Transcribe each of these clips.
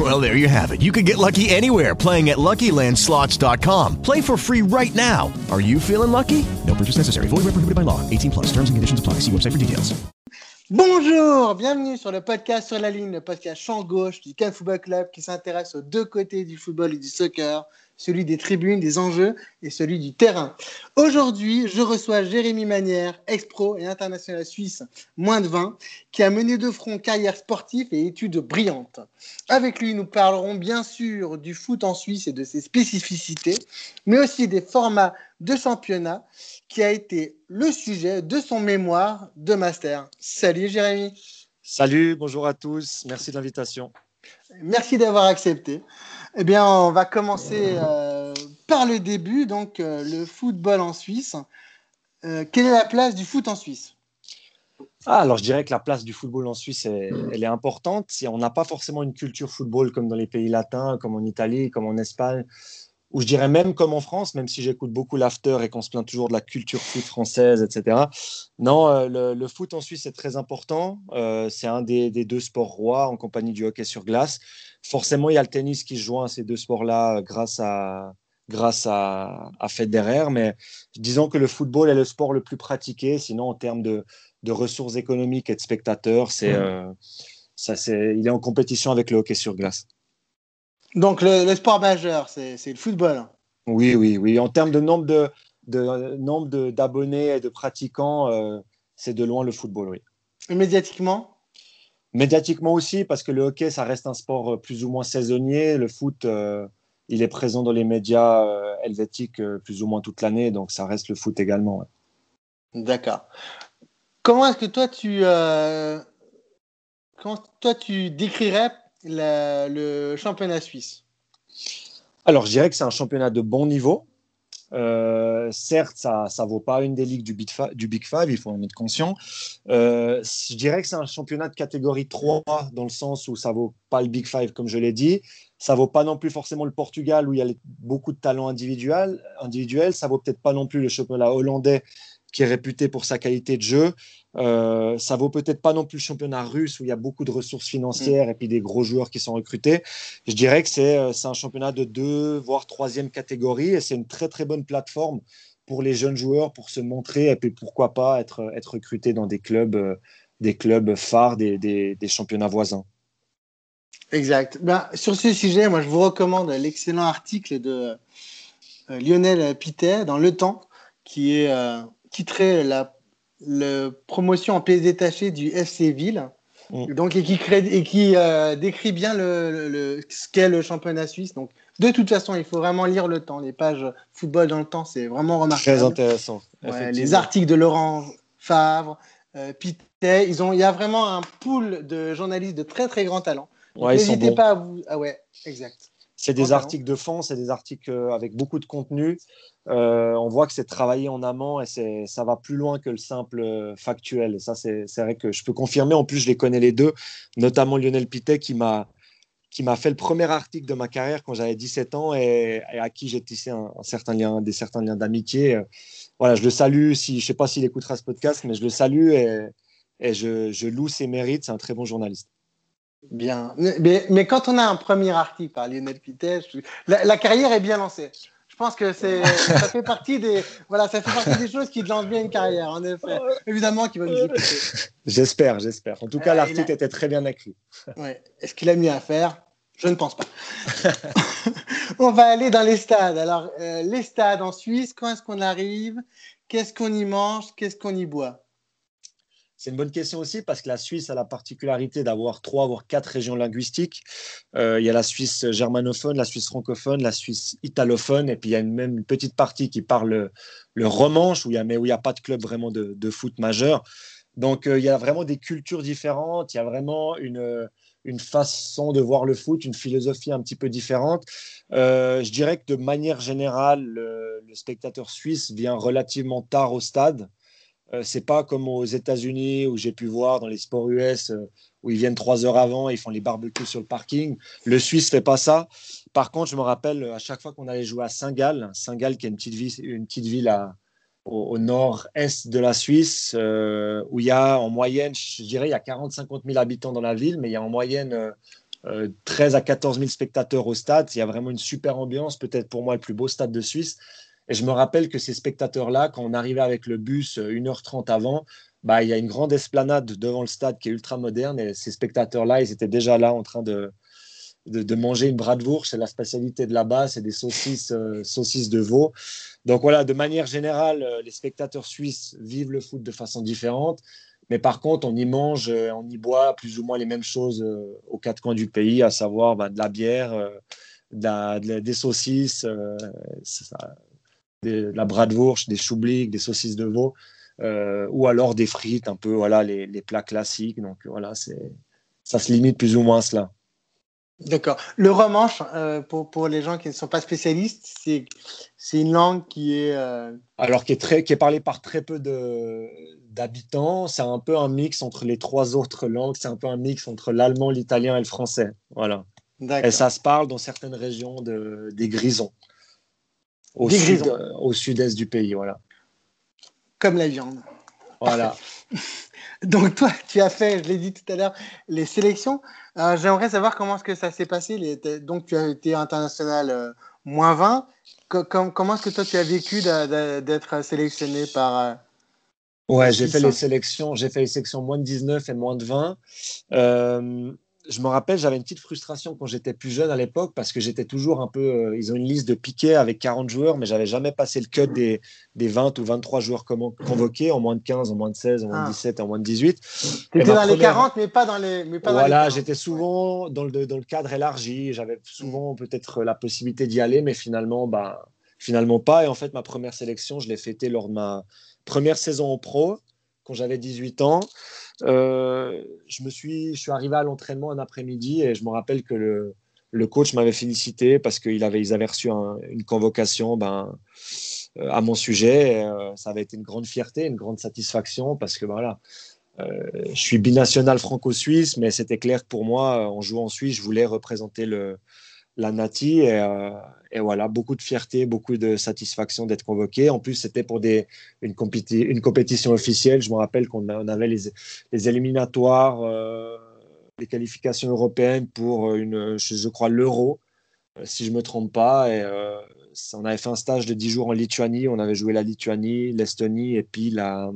Well, there you have it. You can get lucky anywhere playing at LuckyLandSlots.com. Play for free right now. Are you feeling lucky? No purchase necessary. Void where prohibited by law. 18 plus. Terms and conditions apply. See website for details. Bonjour, bienvenue sur le podcast sur la ligne, le podcast champ gauche du Cannes Football Club qui s'intéresse aux deux côtés du football et du soccer, celui des tribunes, des enjeux et celui du terrain. Aujourd'hui, je reçois Jérémy Manière, ex-pro et international suisse, moins de 20, qui a mené de front carrière sportive et études brillantes. Avec lui, nous parlerons bien sûr du foot en Suisse et de ses spécificités, mais aussi des formats de championnat qui a été le sujet de son mémoire de master. Salut Jérémy. Salut, bonjour à tous, merci de l'invitation. Merci d'avoir accepté. Eh bien, on va commencer euh, par le début, donc euh, le football en Suisse. Euh, quelle est la place du foot en Suisse? Ah, alors je dirais que la place du football en Suisse, elle est importante. On n'a pas forcément une culture football comme dans les pays latins, comme en Italie, comme en Espagne, ou je dirais même comme en France, même si j'écoute beaucoup l'after et qu'on se plaint toujours de la culture foot française, etc. Non, le, foot en Suisse est très important. C'est un des, deux sports rois en compagnie du hockey sur glace. Forcément, il y a le tennis qui se joint à ces deux sports-là euh, grâce à, grâce à, à Federer, mais disons que le football est le sport le plus pratiqué. Sinon, en termes de, ressources économiques et de spectateurs, c'est, ça, c'est, il est en compétition avec le hockey sur glace. Donc le, sport majeur, c'est le football. Oui, oui, oui. En termes de nombre de, de nombre d'abonnés et de pratiquants, euh, c'est de loin le football, oui. Et médiatiquement? Médiatiquement aussi, parce que le hockey, ça reste un sport euh, plus ou moins saisonnier. Le foot, euh, il est présent dans les médias helvétiques plus ou moins toute l'année, donc ça reste le foot également. D'accord. Comment est-ce que toi tu, comment toi tu décrirais le championnat suisse? Alors, je dirais que c'est un championnat de bon niveau. Euh, certes, ça ne vaut pas une des ligues du, Big Five, du Big Five il faut en être conscient. Euh, je dirais que c'est un championnat de catégorie 3 dans le sens où ça vaut pas le Big Five, comme je l'ai dit. Ça vaut pas non plus forcément le Portugal où il y a beaucoup de talents individuels. Ça vaut peut-être pas non plus le championnat hollandais qui est réputé pour sa qualité de jeu. Euh, ça vaut peut-être pas non plus le championnat russe où il y a beaucoup de ressources financières mm. et puis des gros joueurs qui sont recrutés. Je dirais que euh, c'est un championnat de deux, voire troisième catégorie et c'est une très très bonne plateforme pour les jeunes joueurs pour se montrer et puis pourquoi pas être, être recruté dans des clubs, euh, des clubs phares des, des, championnats voisins. Exact. Ben, sur ce sujet, moi je vous recommande l'excellent article de Lionel Pitet dans Le Temps qui est titré la le promotion en pièces détachées du FC Ville. Mm. Donc, et qui, et qui euh, décrit bien le, ce qu'est le championnat suisse. Donc, de toute façon, il faut vraiment lire le temps. Les pages football dans le temps, c'est vraiment remarquable. Très intéressant. les articles de Laurent Favre, euh, Pitet, ils ont, il y a vraiment un pool de journalistes de très très grand talent. N'hésitez pas à vous. Ah ouais, exact. C'est des articles de fond, c'est des articles euh, avec beaucoup de contenu. Euh, on voit que c'est travaillé en amont et ça va plus loin que le simple euh, factuel. Et ça, c'est vrai que je peux confirmer. En plus, je les connais les deux, notamment Lionel Pitet qui m'a qui m'a fait le premier article de ma carrière quand j'avais 17 ans et, à qui j'ai tissé un, certain lien, des certains liens d'amitié. Voilà, je le salue. Si, je ne sais pas s'il écoutera ce podcast, mais je le salue et, et je, je loue ses mérites. C'est un très bon journaliste. Bien. Mais, mais, quand on a un premier article par Lionel Pitet, la, carrière est bien lancée. Je pense que c'est, ça fait partie des, voilà, ça fait partie des choses qui lancent bien une carrière, en effet. Évidemment qu'il va nous écouter. J'espère, j'espère. En tout cas, euh, l'article était très bien écrit. Ouais. Est-ce qu'il a mieux à faire? Je ne pense pas. on va aller dans les stades. Alors, euh, les stades en Suisse, quand est-ce qu'on arrive? Qu'est-ce qu'on y mange? Qu'est-ce qu'on y boit? C'est une bonne question aussi parce que la Suisse a la particularité d'avoir trois, voire quatre régions linguistiques. Euh, il y a la Suisse germanophone, la Suisse francophone, la Suisse italophone, et puis il y a même une petite partie qui parle le, romanche, où il mais où il n'y a pas de club vraiment de, foot majeur. Donc euh, il y a vraiment des cultures différentes, il y a vraiment une, une façon de voir le foot, une philosophie un petit peu différente. Euh, je dirais que de manière générale, le spectateur suisse vient relativement tard au stade. Euh, c'est pas comme aux États-Unis où j'ai pu voir dans les sports US euh, où ils viennent trois heures avant, ils font les barbecues sur le parking. Le Suisse fait pas ça. Par contre, je me rappelle à chaque fois qu'on allait jouer à Saint-Gall, Saint-Gall qui est une petite ville, une petite ville au, nord-est de la Suisse, euh, où il y a en moyenne, je dirais, il y a 40-50 000 habitants dans la ville, mais il y a en moyenne 13 à 14 000 spectateurs au stade. Il y a vraiment une super ambiance, peut-être pour moi le plus beau stade de Suisse. Et je me rappelle que ces spectateurs-là, quand on arrivait avec le bus 1h30 avant, bah, il y a une grande esplanade devant le stade qui est ultra moderne. Et ces spectateurs-là, ils étaient déjà là en train de, de, manger une bratwurst. C'est la spécialité de là-bas, c'est des saucisses, euh, saucisses de veau. Donc voilà, de manière générale, euh, les spectateurs suisses vivent le foot de façon différente. Mais par contre, on y mange, euh, on y boit plus ou moins les mêmes choses aux quatre coins du pays, à savoir bah, de la bière, des saucisses, de la des choubliques, des saucisses de veau, euh, ou alors des frites, un peu voilà les, les plats classiques. Donc voilà, c'est ça se limite plus ou moins à cela. D'accord. Le romanche, euh, pour, pour, les gens qui ne sont pas spécialistes, c'est, c'est une langue qui est. Euh, alors, qui est, très, qui est parlée par très peu de, d'habitants. C'est un peu un mix entre les trois autres langues. C'est un peu un mix entre l'allemand, l'italien et le français. Voilà. Et ça se parle dans certaines régions de, des Grisons au sud, euh, au sud-est du pays, voilà. Comme la viande. Voilà. Donc toi, tu as fait, je l'ai dit tout à l'heure, les sélections. J'aimerais savoir comment est-ce que ça s'est passé. donc tu as été international euh, moins 20. comment est-ce que toi tu as vécu d'être sélectionné par... Euh, ouais, j'ai fait les sélections, j'ai fait les sélections moins de 19 et moins de 20. Je me rappelle, j'avais une petite frustration quand j'étais plus jeune à l'époque parce que j'étais toujours un peu. Euh, ils ont une liste de piquets avec 40 joueurs, mais j'avais jamais passé le cut des, des 20 ou 23 joueurs convoqués en moins de 15, en moins de 16, en moins de 17, ah. en moins de 18. Tu étais dans les 40, mais pas dans les. Mais pas voilà, j'étais souvent dans, le, dans le cadre élargi. J'avais souvent peut-être la possibilité d'y aller, mais finalement, bah, finalement pas. Et en fait, ma première sélection, je l'ai fêtée lors de ma première saison en pro, quand j'avais 18 ans. Euh, je me suis, je suis arrivé à l'entraînement un après-midi et je me rappelle que le, le coach m'avait félicité parce qu'ils avaient, ils avaient reçu une convocation ben, euh, à mon sujet. Euh, ça avait été une grande fierté, une grande satisfaction parce que ben, voilà, je suis binational franco-suisse, mais c'était clair pour moi, en jouant en Suisse, je voulais représenter le, la Nati. Euh, et, voilà, beaucoup de fierté, beaucoup de satisfaction d'être convoqué. En plus, c'était pour une, compétition officielle. Je me rappelle qu'on avait les, éliminatoires, euh, les qualifications européennes pour une, je, crois, l'Euro, euh, si je ne me trompe pas. Et on avait fait un stage de 10 jours en Lituanie. On avait joué la Lituanie, l'Estonie. Et puis la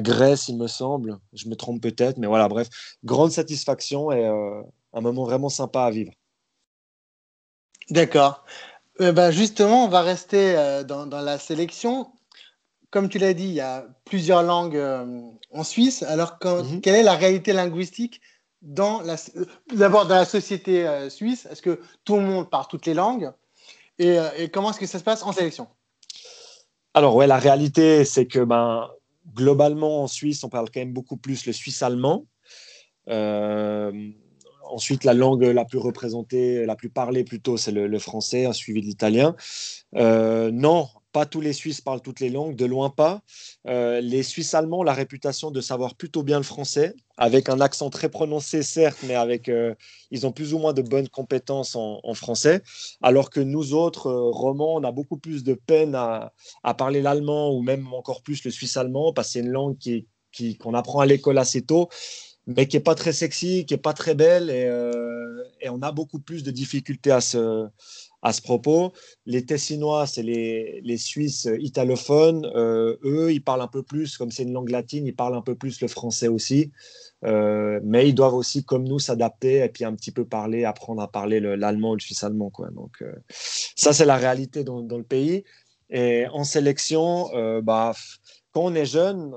Grèce, il me semble. Je me trompe peut-être, mais voilà, bref, grande satisfaction et un moment vraiment sympa à vivre. D'accord. Euh, ben justement, on va rester euh, dans, dans, la sélection. Comme tu l'as dit, il y a plusieurs langues euh, en Suisse. Alors, mhm. quelle est la réalité linguistique dans la, d'abord dans la société suisse? Est-ce que tout le monde parle toutes les langues? Et, et, comment est-ce que ça se passe en sélection? Alors, ouais, la réalité, c'est que ben, globalement, en Suisse, on parle quand même beaucoup plus le suisse allemand. Ensuite, la langue la plus représentée, la plus parlée plutôt, c'est le, français, suivi de l'italien. Euh, non, pas tous les Suisses parlent toutes les langues, de loin pas. Euh, les Suisses allemands ont la réputation de savoir plutôt bien le français, avec un accent très prononcé, certes, mais avec, euh, ils ont plus ou moins de bonnes compétences en, français, alors que nous autres, romans, on a beaucoup plus de peine à, parler l'allemand ou même encore plus le suisse allemand, parce que c'est une langue qui, qu'on apprend à l'école assez tôt mais qui est pas très sexy, qui est pas très belle, et, euh, et, on a beaucoup plus de difficultés à ce, à ce propos. Les Tessinois, c'est les, les, Suisses italophones. Euh, eux, ils parlent un peu plus, comme c'est une langue latine, ils parlent un peu plus le français aussi. Euh, mais ils doivent aussi, comme nous, s'adapter et puis un petit peu parler, apprendre à parler l'allemand ou le suisse allemand. Quoi. Donc, ça, c'est la réalité dans, dans, le pays. Et en sélection, bah, quand on est jeune,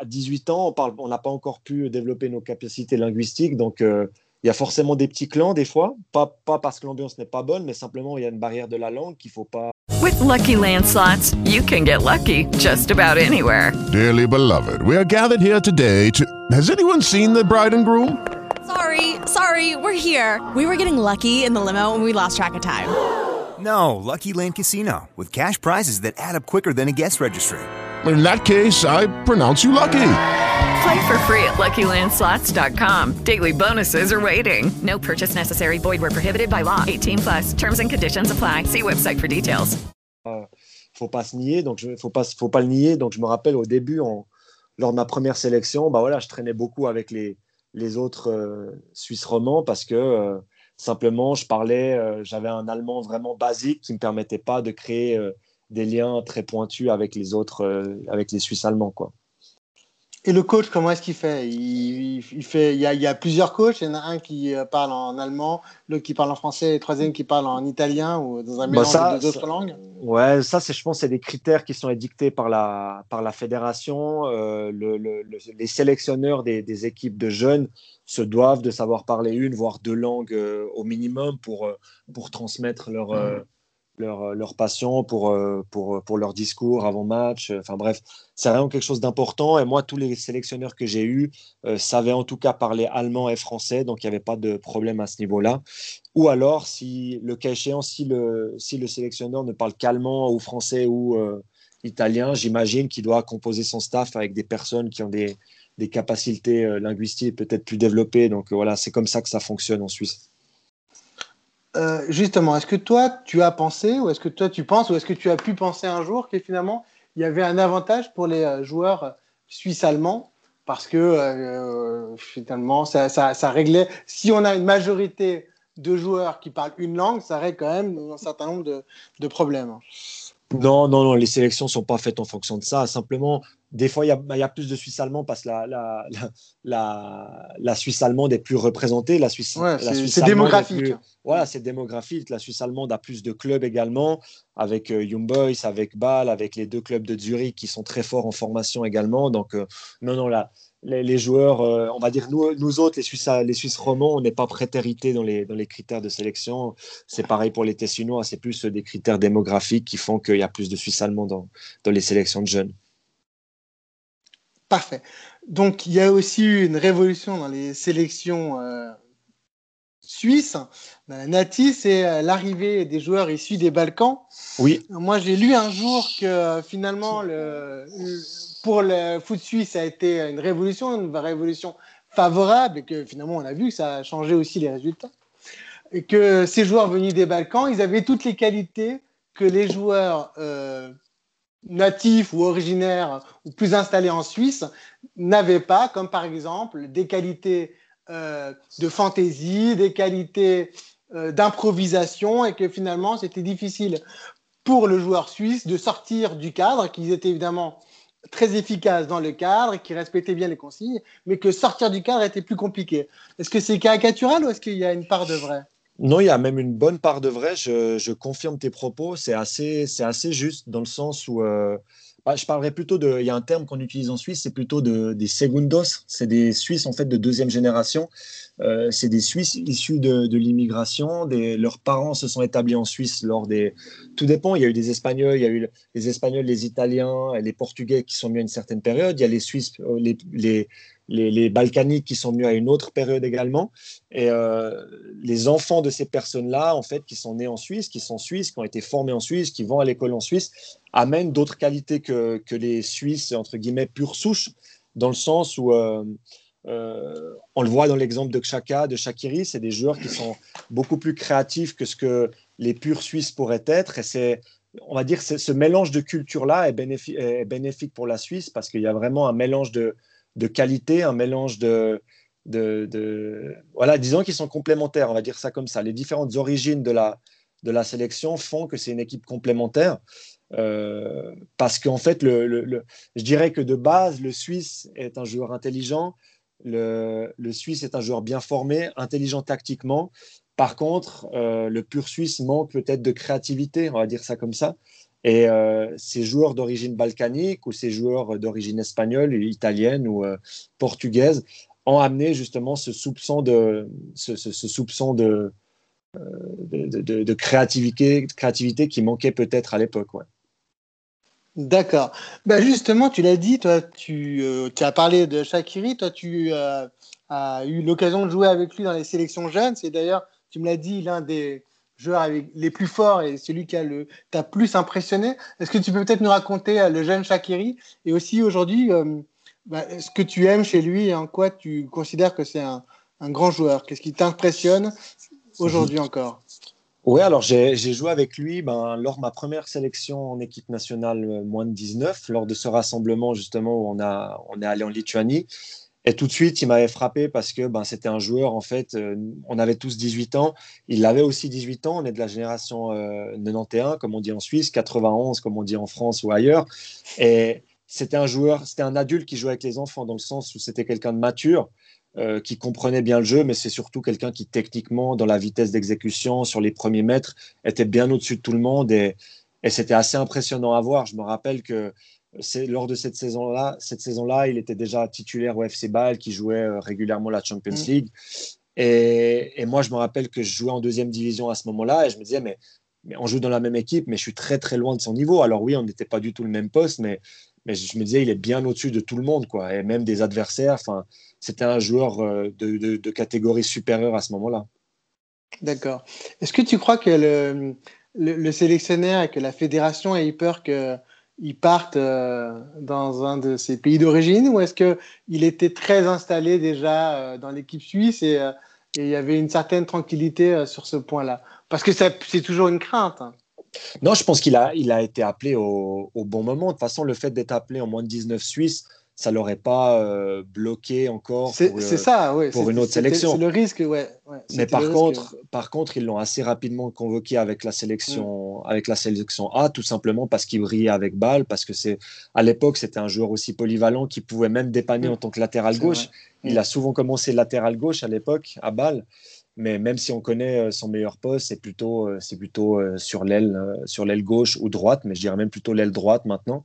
à 18 ans, on n'a pas encore pu développer nos capacités linguistiques. Donc, euh, il y a forcément des petits clans des fois. Pas, pas parce que l'ambiance n'est pas bonne, mais simplement il y a une barrière de la langue qu'il ne faut pas. With lucky landslots, you can get lucky just about anywhere. Dearly beloved, we are gathered here today to. Has anyone seen the bride and groom? Sorry, sorry, we're here. We were getting lucky in the limo and we lost track of time. No, Lucky Land Casino, with cash prizes that add up quicker than a guest registry In that case, I pronounce you lucky. Play for free at LuckyLandSlots.com. Daily bonuses are waiting. No purchase necessary. Void were prohibited by law. 18 plus. Terms and conditions apply. See website for details. faut pas se nier, donc je, faut pas, faut pas le nier. Donc je me rappelle au début, en, lors de ma première sélection, bah voilà, je traînais beaucoup avec les, les autres euh, Suisses romans parce que euh, simplement je parlais, euh, j'avais un allemand vraiment basique qui me permettait pas de créer euh, des liens très pointus avec les autres, euh, avec les Suisses allemands, quoi. Et le coach, comment est-ce qu'il fait? Il, fait il y, a, il y a plusieurs coachs. Il y en a un qui euh, parle en allemand, l'autre qui parle en français, et le troisième qui parle en italien ou dans un Bah, mélange ça, de deux autres ça- langues. Ouais, ça, c'est, je pense, c'est des critères qui sont édictés par la, par la fédération. Euh, le- le- le- les sélectionneurs des, des équipes de jeunes se doivent de savoir parler une, voire deux langues euh, au minimum pour, pour transmettre leur, euh, leur, leur passion, pour, euh, pour, pour leur discours avant match. Enfin bref, c'est vraiment quelque chose d'important. Et moi, tous les sélectionneurs que j'ai eus euh, savaient en tout cas parler allemand et français, donc il n'y avait pas de problème à ce niveau-là. Ou alors, si le cas échéant, si le, si le sélectionneur ne parle qu'allemand ou français ou euh, italien, j'imagine qu'il doit composer son staff avec des personnes qui ont des, des capacités euh, linguistiques peut-être plus développées. Donc euh, voilà, c'est comme ça que ça fonctionne en Suisse. Euh, justement, est-ce que toi, tu as pensé, ou est-ce que toi, tu penses, ou est-ce que tu as pu penser un jour que finalement, il y avait un avantage pour les euh, joueurs suisses-allemands? Parce que euh, finalement, ça, ça, ça réglait. Si on a une majorité de joueurs qui parlent une langue, ça règle quand même un certain nombre de, de problèmes. Non, non, non, les sélections ne sont pas faites en fonction de ça. Simplement, des fois, il y a, y a plus de Suisse allemands parce que la, la, la, Suisse allemande est plus représentée. La Suisse, Ouais, la c'est- démographique. plus- voilà, c'est démographique. La Suisse allemande a plus de clubs également, avec euh, Young Boys, avec Bâle, avec les deux clubs de Zurich qui sont très forts en formation également. Donc, euh, non, non, là, les, les joueurs, euh, on va dire, nous, nous autres, les Suisses, les Suisses romands, on n'est pas prétérités dans les, dans les critères de sélection. C'est pareil pour les Tessinois, c'est plus euh, des critères démographiques qui font qu'il y a plus de Suisses allemands dans, dans les sélections de jeunes. Parfait. Donc, il y a aussi eu une révolution dans les sélections euh, suisses. Dans la Nati, c'est euh, l'arrivée des joueurs issus des Balkans. Oui, Moi, j'ai lu un jour que finalement, le, le- pour le foot suisse, ça a été une révolution, une révolution favorable, et que finalement, on a vu que ça a changé aussi les résultats. Et que ces joueurs venus des Balkans, ils avaient toutes les qualités que les joueurs euh, natifs ou originaires ou plus installés en Suisse n'avaient pas, comme par exemple des qualités euh, de fantaisie, des qualités euh, d'improvisation, et que finalement, c'était difficile pour le joueur suisse de sortir du cadre, qu'ils étaient évidemment très efficaces dans le cadre, qui respectaient bien les consignes, mais que sortir du cadre était plus compliqué. Est-ce que c'est caricatural ou est-ce qu'il y a une part de vrai? Non, il y a même une bonne part de vrai. Je, confirme tes propos. C'est assez, c'est assez juste dans le sens où euh, bah, je parlerais plutôt de. Il y a un terme qu'on utilise en Suisse, c'est plutôt de, des segundos. C'est des Suisses en fait de deuxième génération. Euh, c'est des Suisses issus de, l'immigration. Leurs parents se sont établis en Suisse lors des. Tout dépend. Il y a eu des Espagnols, il y a eu les Espagnols, les Italiens, les Portugais qui sont venus à une certaine période. Il y a les Suisses, euh, les, Balkaniques qui sont venus à une autre période également. Et euh, les enfants de ces personnes-là, en fait, qui sont nés en Suisse, qui sont suisses, qui ont été formés en Suisse, qui vont à l'école en Suisse, amènent d'autres qualités que, les Suisses, entre guillemets, pure souche, dans le sens où, euh, on le voit dans l'exemple de Xhaka, de Shakiri, c'est des joueurs qui sont beaucoup plus créatifs que ce que les purs Suisses pourraient être. Et c'est, on va dire, ce mélange de culture-là est, bénéfi- est bénéfique pour la Suisse parce qu'il y a vraiment un mélange de, qualité, un mélange de, voilà, disons qu'ils sont complémentaires, on va dire ça comme ça. Les différentes origines de la, sélection font que c'est une équipe complémentaire. euh, parce qu'en fait, le- je dirais que de base, le Suisse est un joueur intelligent, le, Suisse est un joueur bien formé, intelligent tactiquement. Par contre, euh, le pur Suisse manque peut-être de créativité, on va dire ça comme ça. Et euh, ces joueurs d'origine balkanique ou ces joueurs d'origine espagnole, italienne ou euh, portugaise ont amené justement ce soupçon de, ce, soupçon de, de, créativité, créativité qui manquait peut-être à l'époque. D'accord. Bah justement, tu l'as dit, toi, tu, euh, as parlé de Shakiri, toi, tu euh, as eu l'occasion de jouer avec lui dans les sélections jeunes. C'est d'ailleurs, tu me l'as dit, l'un des joueurs les plus forts et celui qui a le t'a plus impressionné. Est-ce que tu peux peut-être nous raconter euh, le jeune Shakiri et aussi aujourd'hui bah, ce que tu aimes chez lui et en quoi tu considères que c'est un grand joueur? Qu'est-ce qui t'impressionne aujourd'hui encore? Oui, alors j'ai joué avec lui ben, lors de ma première sélection en équipe nationale euh, moins de 19, lors de ce rassemblement justement où on, a, est allé en Lituanie. Et tout de suite, il m'avait frappé parce que ben, c'était un joueur, en fait, euh, on avait tous 18 ans. Il avait aussi 18 ans. On est de la génération 91, euh, comme on dit en Suisse, 91, comme on dit en France ou ailleurs. Et c'était un joueur, c'était un adulte qui jouait avec les enfants, dans le sens où c'était quelqu'un de mature, euh, qui comprenait bien le jeu, mais c'est surtout quelqu'un qui, techniquement, dans la vitesse d'exécution, sur les premiers mètres, était bien au-dessus de tout le monde. Et, et c'était assez impressionnant à voir. Je me rappelle que lors de cette saison-là, cette saison-là, il était déjà titulaire au FC Bâle, qui jouait euh, régulièrement la Champions mm. League. Et, moi, je me rappelle que je jouais en deuxième division à ce moment-là, et je me disais, mais, mais, on joue dans la même équipe, mais je suis très très loin de son niveau. Alors oui, on n'était pas du tout le même poste, mais, mais je me disais, il est bien au-dessus de tout le monde, quoi, et même des adversaires. Enfin, c'était un joueur euh, de, catégorie supérieure à ce moment-là. D'accord. Est-ce que tu crois que le, le, le sélectionneur et que la fédération ait peur que ils partent euh, dans un de ses pays d'origine ou est-ce qu'il était très installé déjà euh, dans l'équipe suisse et, il y avait une certaine tranquillité sur ce point-là? Parce que c'est toujours une crainte. Hein. Non, je pense qu'il a, il a été appelé au, au, bon moment. De toute façon, le fait d'être appelé en moins de 19 Suisses, ça l'aurait pas euh, bloqué encore pour, ça, pour une autre sélection. C'est le risque, ouais. Mais par contre, par contre, ils l'ont assez rapidement convoqué avec la sélection, mm. avec la sélection A, tout simplement parce qu'il brillait avec balle, parce que c'est à l'époque c'était un joueur aussi polyvalent qui pouvait même dépanner mm. en tant que latéral gauche. Il mm. a souvent commencé latéral gauche à l'époque à balle. Mais même si on connaît euh, son meilleur poste, c'est plutôt, euh, c'est plutôt sur l'aile, sur l'aile gauche ou droite, mais je dirais même plutôt l'aile droite maintenant.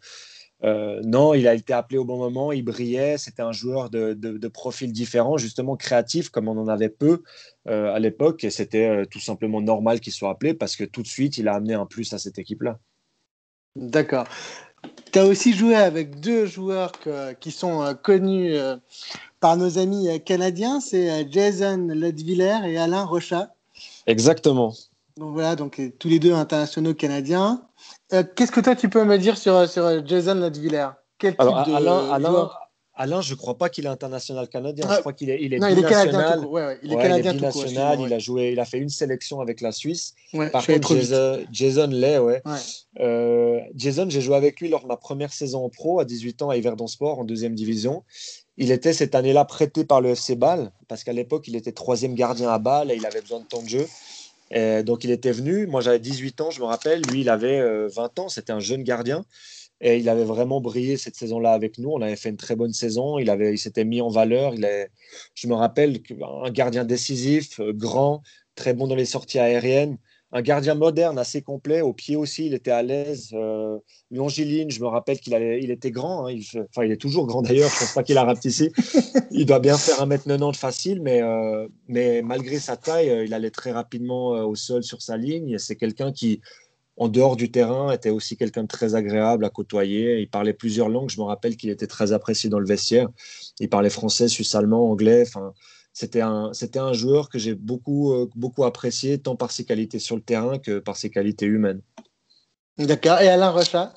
Euh, non, il a été appelé au bon moment, il brillait, c'était un joueur de, profil différent, justement créatif, comme on en avait peu euh, à l'époque, et c'était euh, tout simplement normal qu'il soit appelé parce que tout de suite, il a amené un plus à cette équipe-là. D'accord. Tu as aussi joué avec deux joueurs qui sont connus par nos amis canadiens, c'est Jason Ledviller et Alain Rochat. Exactement. Donc voilà, donc tous les deux internationaux canadiens. Euh, qu'est-ce que toi tu peux me dire sur, sur Jason Ladviller Quel Alors, type Alain, Alain, Alain, je ne crois pas qu'il est international canadien. Je crois qu'il est, il est non, il est canadien. Ouais, il est canadien il, est il a joué, il a fait une sélection avec la Suisse. Par contre, Jason, Jason l'est, ouais. Euh, Jason, j'ai joué avec lui lors de ma première saison en pro à 18 ans à Yverdon Sport en deuxième division. Il était cette année-là prêté par le FC Bâle parce qu'à l'époque, il était troisième gardien à Bâle et il avait besoin de temps de jeu donc il était venu, moi j'avais 18 ans, je me rappelle, lui il avait 20 euh, ans, c'était un jeune gardien. Et il avait vraiment brillé cette saison-là avec nous. On avait fait une très bonne saison. Il, avait, il s'était mis en valeur. Il est, je me rappelle, un gardien décisif, euh, grand, très bon dans les sorties aériennes un gardien moderne assez complet. Au pied aussi, il était à l'aise. Euh, longiligne, je me rappelle qu'il il était grand. Hein. il, enfin, il est toujours grand d'ailleurs. Je ne pense pas qu'il a rapetissé. il doit bien faire 1m90 facile, mais, euh, mais malgré sa taille, euh, il allait très rapidement au sol sur sa ligne. C'est quelqu'un qui, en dehors du terrain, était aussi quelqu'un de très agréable à côtoyer. Il parlait plusieurs langues. Je me rappelle qu'il était très apprécié dans le vestiaire. Il parlait français, suisse, allemand, anglais. Enfin, c'était un, c'était un joueur que j'ai beaucoup, euh, beaucoup apprécié, tant par ses qualités sur le terrain que par ses qualités humaines. D'accord. Et Alain Rochat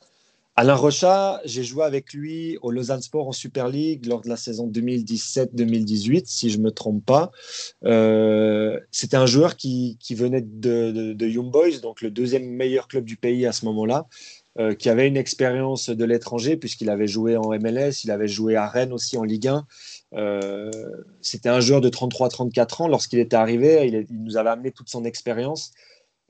Alain Rochat, j'ai joué avec lui au Lausanne Sport en Super League lors de la saison 2017-2018, si je ne me trompe pas. Euh, c'était un joueur qui, qui venait de, de, Young Boys, donc le deuxième meilleur club du pays à ce moment-là, euh, qui avait une expérience de l'étranger, puisqu'il avait joué en MLS, il avait joué à Rennes aussi en Ligue 1. Euh, c'était un joueur de 33-34 ans. Lorsqu'il était arrivé, il, nous avait amené toute son expérience.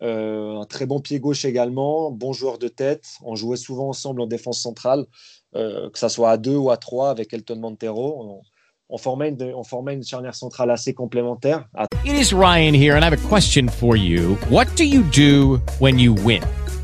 Euh, un très bon pied gauche également, bon joueur de tête. On jouait souvent ensemble en défense centrale, euh, que ce soit à deux ou à trois avec Elton Montero. On, formait, une, on formait une charnière centrale assez complémentaire. It is Ryan here and I have a question for you. What do you do when you win?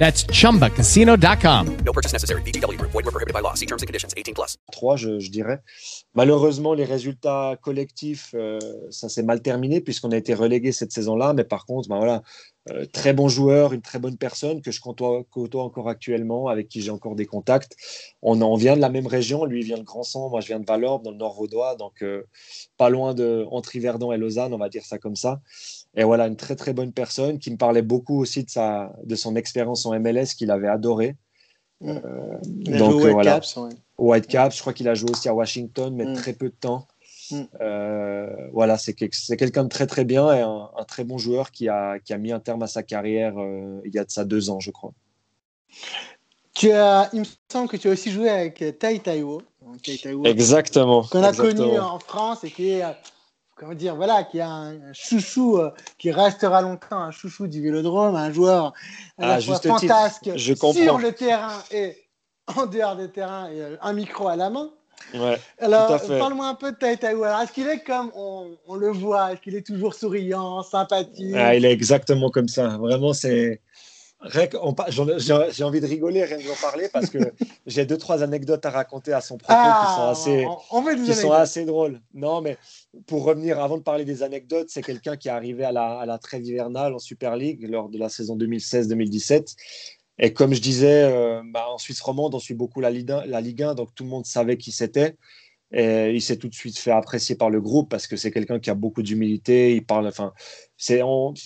That's chumbacasino.com. No purchase necessary. VGW Group. Void were prohibited by law. See terms and conditions. 18 plus. 3, je, je dirais. Malheureusement, les résultats collectifs, euh, ça s'est mal terminé puisqu'on a été relégué cette saison-là. Mais par contre, ben voilà, euh, très bon joueur, une très bonne personne que je côtoie, côtoie encore actuellement, avec qui j'ai encore des contacts. On, on vient de la même région. Lui, il vient de Grandson. Moi, je viens de Valorbe, dans le Nord Vaudois. Donc, euh, pas loin de entre Yverdon et Lausanne, on va dire ça comme ça. Et voilà, une très très bonne personne qui me parlait beaucoup aussi de, sa, de son expérience en MLS qu'il avait adoré. Euh, Il a joué euh, ouais. Whitecaps, je crois qu'il a joué aussi à Washington, mais Mm. très peu de temps. Mm. Euh, voilà, c'est quel- c'est quelqu'un de très très bien et un, un très bon joueur qui a, qui a mis un terme à sa carrière euh, il y a de ça deux ans, je crois. Tu as, il me semble que tu as aussi joué avec Tai Taiwo. Donc, Tai Taiwo, Exactement. Qu'on a exactement. connu en France et qui est, comment dire, voilà, qui a un, chouchou euh, qui restera longtemps, un chouchou du Vélodrome, un joueur à la Ah, fois fantasque je sur le terrain et en dehors des terrains et euh, un micro à la main. Ouais, Alors, parle-moi un peu de Tai Taiwo. Alors, est-ce qu'il est comme on, on le voit Est-ce qu'il est toujours souriant, sympathique? Ah, il est exactement comme ça. Vraiment, c'est. J'ai envie de rigoler rien que d'en parler parce que j'ai deux, trois anecdotes à raconter à son propos qui sont Ah, assez, on, on veut des qui sont assez drôles. Non, mais pour revenir, avant de parler des anecdotes, c'est quelqu'un qui est arrivé à la, à la trêve hivernale en Super League lors de la saison 2016-2017. Et comme je disais, euh, bah, en Suisse romande, on suit beaucoup la Ligue 1, la Ligue 1, donc tout le monde savait qui c'était. Il s'est tout de suite fait apprécier par le groupe parce que c'est quelqu'un qui a beaucoup d'humilité. Il parle, enfin, c'est,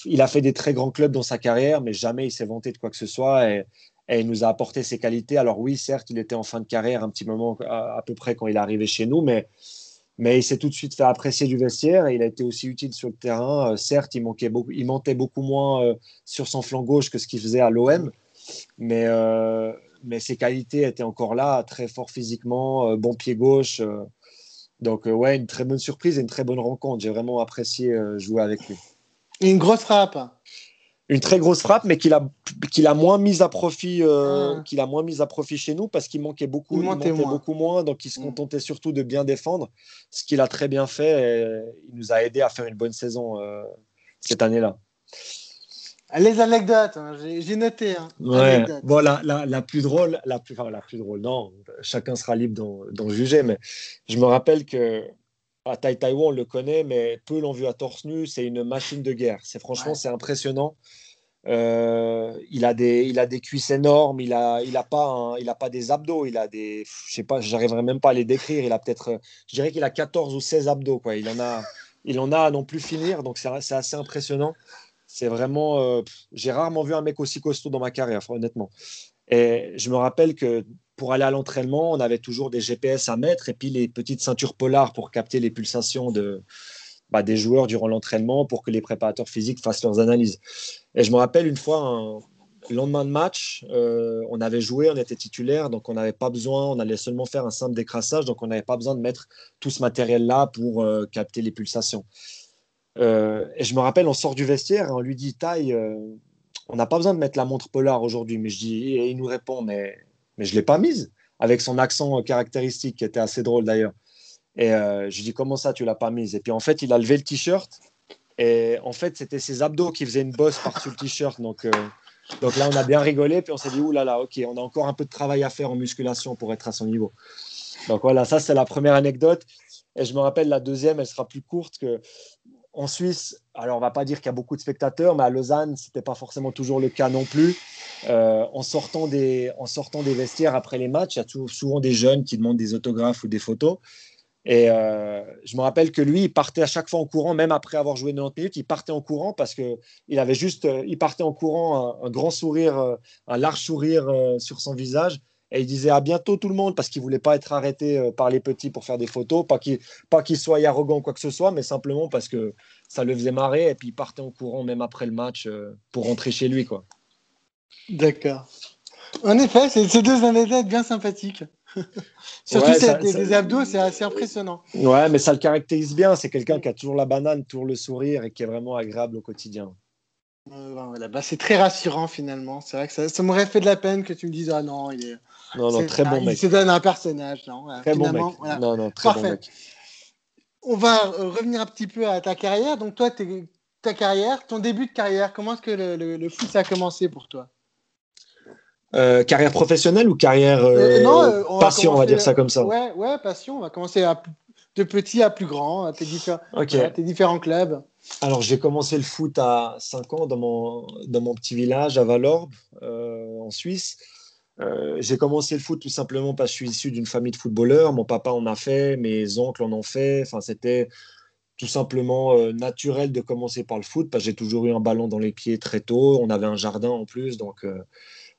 il a fait des très grands clubs dans sa carrière, mais jamais il s'est vanté de quoi que ce soit. Et, il nous a apporté ses qualités. Alors oui, certes, il était en fin de carrière un petit moment à, peu près quand il est arrivé chez nous, mais, il s'est tout de suite fait apprécier du vestiaire et il a été aussi utile sur le terrain. Euh, certes, il, manquait beaucoup, il montait beaucoup moins euh, sur son flanc gauche que ce qu'il faisait à l'OM, mais, euh, mais ses qualités étaient encore là, très fort physiquement, euh, bon pied gauche. euh. donc euh, ouais, une très bonne surprise et une très bonne rencontre. J'ai vraiment apprécié jouer avec lui Une grosse frappe. une très grosse frappe, mais qu'il a, qu'il a moins mise à profit, euh, Ah. qu'il a moins mise à profit chez nous parce qu'il manquait beaucoup, Il montait moins. beaucoup moins, donc il se Mm. contentait surtout de bien défendre, ce qu'il a très bien fait. Et il nous a aidé à faire une bonne saison euh, cette année-là. Les anecdotes, hein, j'ai noté. hein. Bon, la, la, la plus drôle, la plus, enfin, la plus drôle, non, chacun sera libre d'en juger, mais je me rappelle que à Tai Taiwan, on le connaît, mais peu l'ont vu à torse nu, c'est une machine de guerre. C'est franchement, Ouais. c'est impressionnant. Euh, il, a des, il a des cuisses énormes, il a, il a pas, un- il a pas des abdos, il a des, je sais pas, j'arriverai même pas à les décrire. Il a peut-être, je dirais qu'il a 14 ou 16 abdos, quoi. Il en a, il en a à non plus finir, donc c'est assez impressionnant. C'est vraiment, euh, j'ai rarement vu un mec aussi costaud dans ma carrière, honnêtement. Et je me rappelle que pour aller à l'entraînement, on avait toujours des GPS à mettre et puis les petites ceintures polars pour capter les pulsations de, bah, des joueurs durant l'entraînement pour que les préparateurs physiques fassent leurs analyses. Et je me rappelle une fois, un le lendemain de match, euh, on avait joué, on était titulaire, donc on n'avait pas besoin, on allait seulement faire un simple décrassage, donc on n'avait pas besoin de mettre tout ce matériel-là pour euh, capter les pulsations. Euh, et je me rappelle, on sort du vestiaire et on lui dit, Taille, euh, on n'a pas besoin de mettre la montre polar aujourd'hui. Mais je dis, et il nous répond, mais, mais je ne l'ai pas mise, avec son accent caractéristique qui était assez drôle d'ailleurs. Et euh, je lui dis, comment ça, tu l'as pas mise? Et puis en fait, il a levé le t-shirt. Et en fait, c'était ses abdos qui faisaient une bosse par-dessus le t-shirt. Donc, donc là, on a bien rigolé. Puis on s'est dit, oulala, là là, ok, on a encore un peu de travail à faire en musculation pour être à son niveau. Donc voilà, ça, c'est la première anecdote. Et je me rappelle, la deuxième, elle sera plus courte que en Suisse, alors on va pas dire qu'il y a beaucoup de spectateurs, mais à Lausanne, c'était pas forcément toujours le cas non plus. Euh, en, sortant des, en sortant des vestiaires après les matchs, il y a tou- souvent des jeunes qui demandent des autographes ou des photos. Et euh, je me rappelle que lui, il partait à chaque fois en courant, même après avoir joué 90 minutes, il partait en courant parce que il avait juste, euh, il partait en courant, un, grand sourire, un large sourire sur son visage. Et il disait à bientôt tout le monde parce qu'il voulait pas être arrêté euh, par les petits pour faire des photos, pas qu'il pas qu'il soit arrogant ou quoi que ce soit, mais simplement parce que ça le faisait marrer. Et puis il partait en courant même après le match euh, pour rentrer chez lui, quoi. D'accord. En effet, c'est deux anecdotes bien sympathiques. Surtout Ouais, ça- des, ça- des abdos, c'est assez impressionnant. Ouais, mais ça le caractérise bien. C'est quelqu'un qui a toujours la banane, toujours le sourire et qui est vraiment agréable au quotidien. Euh, ben voilà, bah, c'est très rassurant finalement. C'est vrai que ça, ça m'aurait fait de la peine que tu me dises ah non, il est. Non, non, très bon il mec. se donne un personnage. Non, voilà, Très bon mec. voilà. Non, non, très Parfait. bon mec. On va euh, revenir un petit peu à ta carrière. Donc toi, ta carrière, ton début de carrière, comment est-ce que le, le- le foot ça a commencé pour toi? Euh, carrière professionnelle ou carrière euh, Euh, non, euh, on va passion, on va dire ça comme ça. Ouais, ouais, passion. On va commencer à, de petit à plus grand, à tes, diffé- tes différents clubs. Alors, j'ai commencé le foot à 5 ans dans mon, dans mon petit village à Valorbe, euh, en Suisse. Euh, j'ai commencé le foot tout simplement parce que je suis issu d'une famille de footballeurs. Mon papa en a fait, mes oncles en ont fait. Enfin, c'était tout simplement euh, naturel de commencer par le foot parce que j'ai toujours eu un ballon dans les pieds très tôt. On avait un jardin en plus. Donc, euh,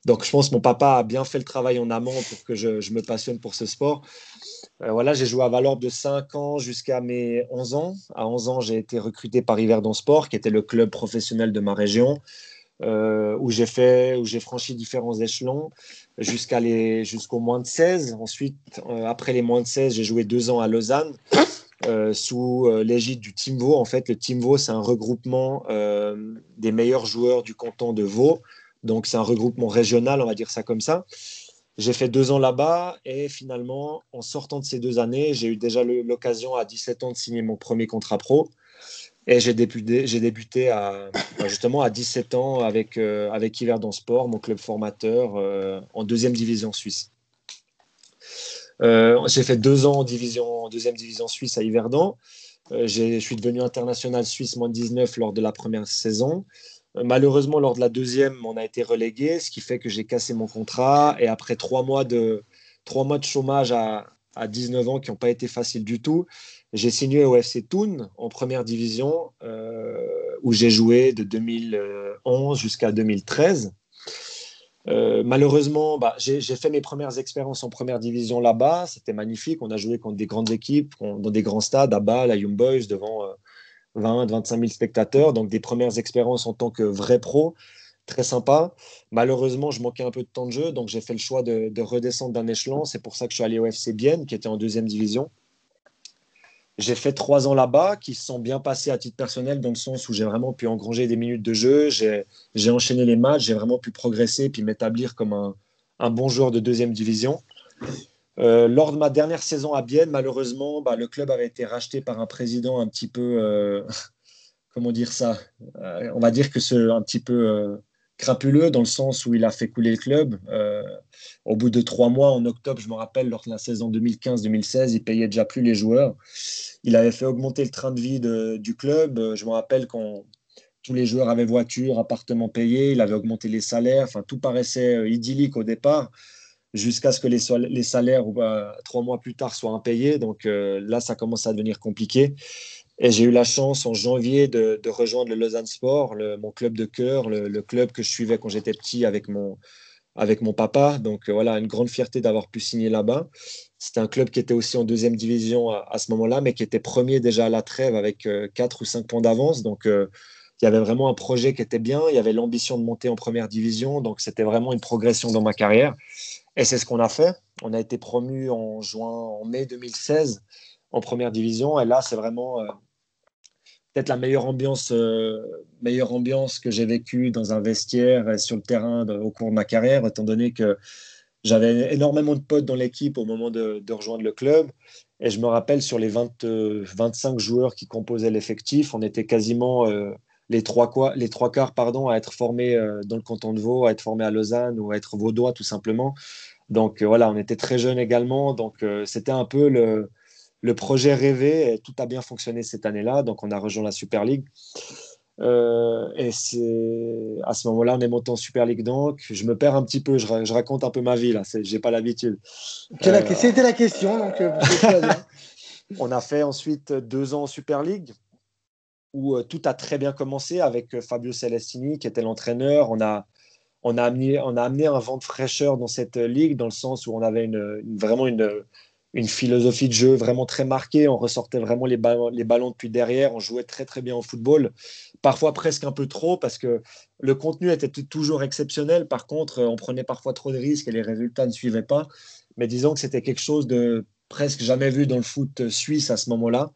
donc je pense que mon papa a bien fait le travail en amont pour que je, me passionne pour ce sport. Voilà, j'ai joué à Valorbe de 5 ans jusqu'à mes 11 ans. À 11 ans, j'ai été recruté par Yverdon Sport, qui était le club professionnel de ma région, où j'ai fait, où j'ai franchi différents échelons jusqu'à les, jusqu'au moins de 16. Ensuite, euh, après les moins de 16, j'ai joué deux ans à Lausanne. euh, sous euh, l'égide du Team. En fait, le Team c'est un regroupement des meilleurs joueurs du canton de Vaud. Donc, c'est un regroupement régional, on va dire ça comme ça. J'ai fait deux ans là-bas et finalement, en sortant de ces deux années, j'ai eu déjà l'occasion à 17 ans de signer mon premier contrat pro. Et j'ai débuté, j'ai débuté à, bah, justement à 17 ans avec, euh, avec Yverdon Sport, mon club formateur, euh, en deuxième division suisse. Euh, j'ai fait deux ans en, division, deuxième division suisse à Yverdon. Je suis devenu international suisse moins 19 lors de la première saison. Malheureusement, lors de la deuxième, on a été relégué, ce qui fait que j'ai cassé mon contrat. Et après trois mois de, trois mois de chômage à, à 19 ans qui n'ont pas été faciles du tout, j'ai signé au FC Thun en première division, euh, où j'ai joué de 2011 jusqu'à 2013. Euh, malheureusement, bah, j'ai fait mes premières expériences en première division là-bas. C'était magnifique. On a joué contre des grandes équipes, dans des grands stades, à bas, la Young Boys, devant euh, 20, 25 000 spectateurs. Donc, des premières expériences en tant que vrai pro. Très sympa. Malheureusement, je manquais un peu de temps de jeu. Donc, j'ai fait le choix de, de redescendre d'un échelon. C'est pour ça que je suis allé au FC Bienne, qui était en deuxième division. J'ai fait trois ans là-bas qui se sont bien passés à titre personnel dans le sens où j'ai vraiment pu engranger des minutes de jeu. J'ai enchaîné les matchs, j'ai vraiment pu progresser puis m'établir comme un, bon joueur de deuxième division. Euh, lors de ma dernière saison à Bienne, malheureusement, bah, le club avait été racheté par un président un petit peu, euh, comment dire ça, Euh, on va dire que c'est un petit peu crapuleux dans le sens où il a fait couler le club. Euh, au bout de trois mois, en octobre, je me rappelle, lors de la saison 2015-2016, il payait déjà plus les joueurs. Il avait fait augmenter le train de vie du club. Euh, Je me rappelle quand tous les joueurs avaient voiture, appartement payé, il avait augmenté les salaires. Enfin, tout paraissait euh, idyllique au départ, jusqu'à ce que les, salaires, trois mois plus tard, soient impayés. Donc là, ça commence à devenir compliqué. Et j'ai eu la chance en janvier de, rejoindre le Lausanne Sport, mon club de cœur, le, club que je suivais quand j'étais petit avec mon, avec mon papa. Donc euh, voilà, une grande fierté d'avoir pu signer là-bas. C'était un club qui était aussi en deuxième division à, ce moment-là, mais qui était premier déjà à la trêve avec euh, 4 ou 5 points d'avance. Donc euh, il y avait vraiment un projet qui était bien. Il y avait l'ambition de monter en première division. Donc c'était vraiment une progression dans ma carrière. Et c'est ce qu'on a fait. On a été promu en juin, en mai 2016 en première division. Et là, c'est vraiment euh, peut-être la meilleure ambiance, euh, meilleure ambiance que j'ai vécue dans un vestiaire et sur le terrain au cours de ma carrière, étant donné que j'avais énormément de potes dans l'équipe au moment de, rejoindre le club. Et je me rappelle, sur les 20, euh, 25 joueurs qui composaient l'effectif, on était quasiment euh, les, trois, quoi- les trois quarts pardon, à être formés euh, dans le canton de Vaud, à être formés à Lausanne ou à être vaudois tout simplement. Donc euh, voilà, on était très jeunes également. Donc euh, c'était un peu le, le projet rêvé tout a bien fonctionné cette année-là. Donc on a rejoint la Super League. Euh, et c'est à ce moment-là, on est monté en Super League. Donc je me perds un petit peu, je, ra- je raconte un peu ma vie là. J'ai pas l'habitude. Euh, C'était la question, donc euh, très bien. On a fait ensuite deux ans en Super League où tout a très bien commencé avec Fabio Celestini qui était l'entraîneur. On a, on, a amené, on a amené un vent de fraîcheur dans cette ligue dans le sens où on avait une, vraiment une, une philosophie de jeu vraiment très marquée. On ressortait vraiment les ballons, les ballons depuis derrière. On jouait très très bien au football, parfois presque un peu trop parce que le contenu était toujours exceptionnel. Par contre, on prenait parfois trop de risques et les résultats ne suivaient pas. Mais disons que c'était quelque chose de presque jamais vu dans le foot suisse à ce moment-là.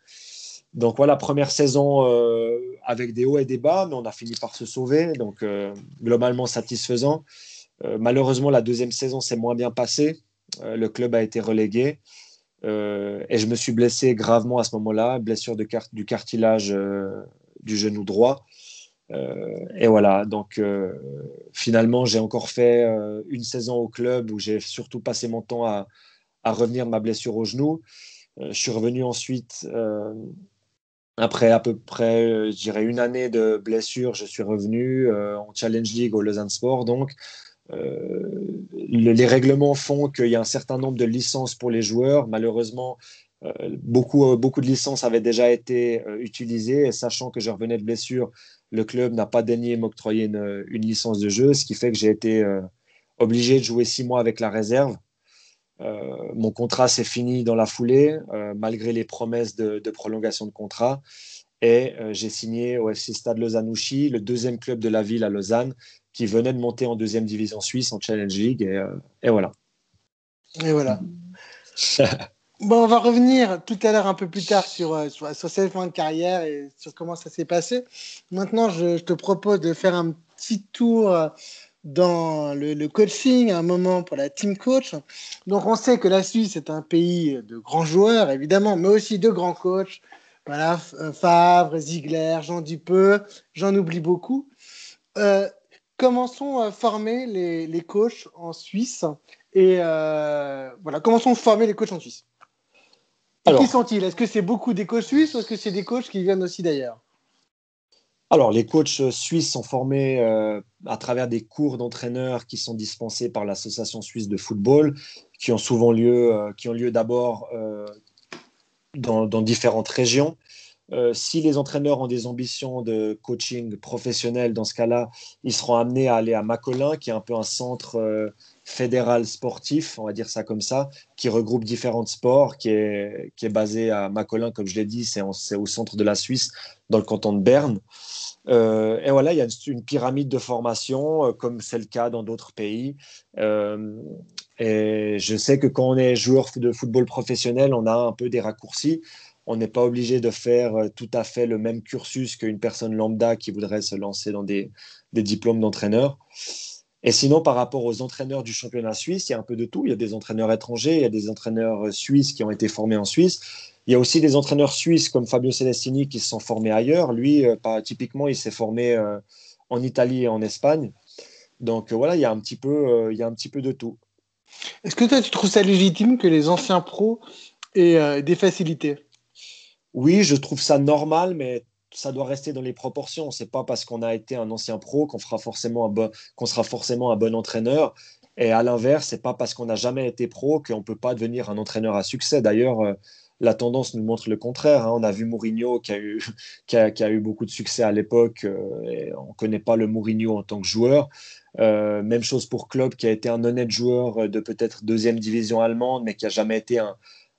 Donc voilà, première saison euh, avec des hauts et des bas, mais on a fini par se sauver. Donc euh, globalement satisfaisant. Euh, malheureusement, la deuxième saison s'est moins bien passée. le club a été relégué. Euh, et je me suis blessé gravement à ce moment-là, blessure du cartilage euh, du genou droit. Euh, et voilà, donc finalement, j'ai encore fait une saison au club où j'ai surtout passé mon temps à, à, revenir ma blessure au genou. je suis revenu ensuite, après à peu près, je dirais, une année de blessure, je suis revenu en Challenge League au Lausanne Sport, donc euh, les règlements font qu'il y a un certain nombre de licences pour les joueurs. Malheureusement, euh, beaucoup, euh, beaucoup de licences avaient déjà été utilisées. Sachant que je revenais de blessure, le club n'a pas daigné m'octroyer une, licence de jeu, ce qui fait que j'ai été obligé de jouer six mois avec la réserve. mon contrat s'est fini dans la foulée, malgré les promesses de, prolongation de contrat. Et j'ai signé au FC Stade Lausanne-Ouchy, le deuxième club de la ville à Lausanne, qui venait de monter en deuxième division suisse en Challenge League. Et, euh, et voilà. Et voilà. bon, on va revenir tout à l'heure un peu plus tard sur, euh, sur, sur, cette fin de carrière et sur comment ça s'est passé. Maintenant, je, te propose de faire un petit tour euh, dans le, le, coaching, un moment pour la team coach. Donc, on sait que la Suisse est un pays de grands joueurs, évidemment, mais aussi de grands coachs. Voilà, Favre, Ziegler, Jean Dupeux, j'en oublie beaucoup. Euh, comment sont euh, formés les, les, coachs en Suisse. Et euh, voilà, comment sont formés les coachs en Suisse. Alors, Qui sont-ils? Est-ce que c'est beaucoup des coachs suisses ou est-ce que c'est des coachs qui viennent aussi d'ailleurs? Alors, les coachs suisses sont formés euh, à travers des cours d'entraîneurs qui sont dispensés par l'Association suisse de football, qui ont souvent lieu, qui ont lieu d'abord dans, dans, différentes régions. Euh, si les entraîneurs ont des ambitions de coaching professionnel, dans ce cas-là, ils seront amenés à aller à Macolin, qui est un peu un centre euh, fédéral sportif, on va dire ça comme ça, qui regroupe différents sports, qui est, qui est basé à Macolin, comme je l'ai dit, c'est au centre de la Suisse, dans le canton de Berne. Euh, et voilà, il y a une, pyramide de formation, comme c'est le cas dans d'autres pays. et je sais que quand on est joueur de football professionnel, on a un peu des raccourcis on n'est pas obligé de faire euh, tout à fait le même cursus qu'une personne lambda qui voudrait se lancer dans des, diplômes d'entraîneur. Et sinon, par rapport aux entraîneurs du championnat suisse, il y a un peu de tout. Il y a des entraîneurs étrangers, il y a des entraîneurs euh, suisses qui ont été formés en Suisse. Il y a aussi des entraîneurs suisses comme Fabio Celestini qui se sont formés ailleurs. Lui, euh, typiquement, il s'est formé en Italie et en Espagne. Donc voilà, il y a un petit peu, il y a un petit peu de tout. Est-ce que toi, tu trouves ça légitime que les anciens pros aient des facilités? Oui, je trouve ça normal, mais ça doit rester dans les proportions. C'est pas parce qu'on a été un ancien pro qu'on sera forcément un bon entraîneur. Et à l'inverse, c'est pas parce qu'on n'a jamais été pro qu'on peut pas devenir un entraîneur à succès. D'ailleurs, euh, la tendance nous montre le contraire. Hein. On a vu Mourinho qui a eu, beaucoup de succès à l'époque. Euh, on connaît pas le Mourinho en tant que joueur. Euh, même chose pour Klopp, qui a été un honnête joueur de peut-être deuxième division allemande, mais qui a jamais été un,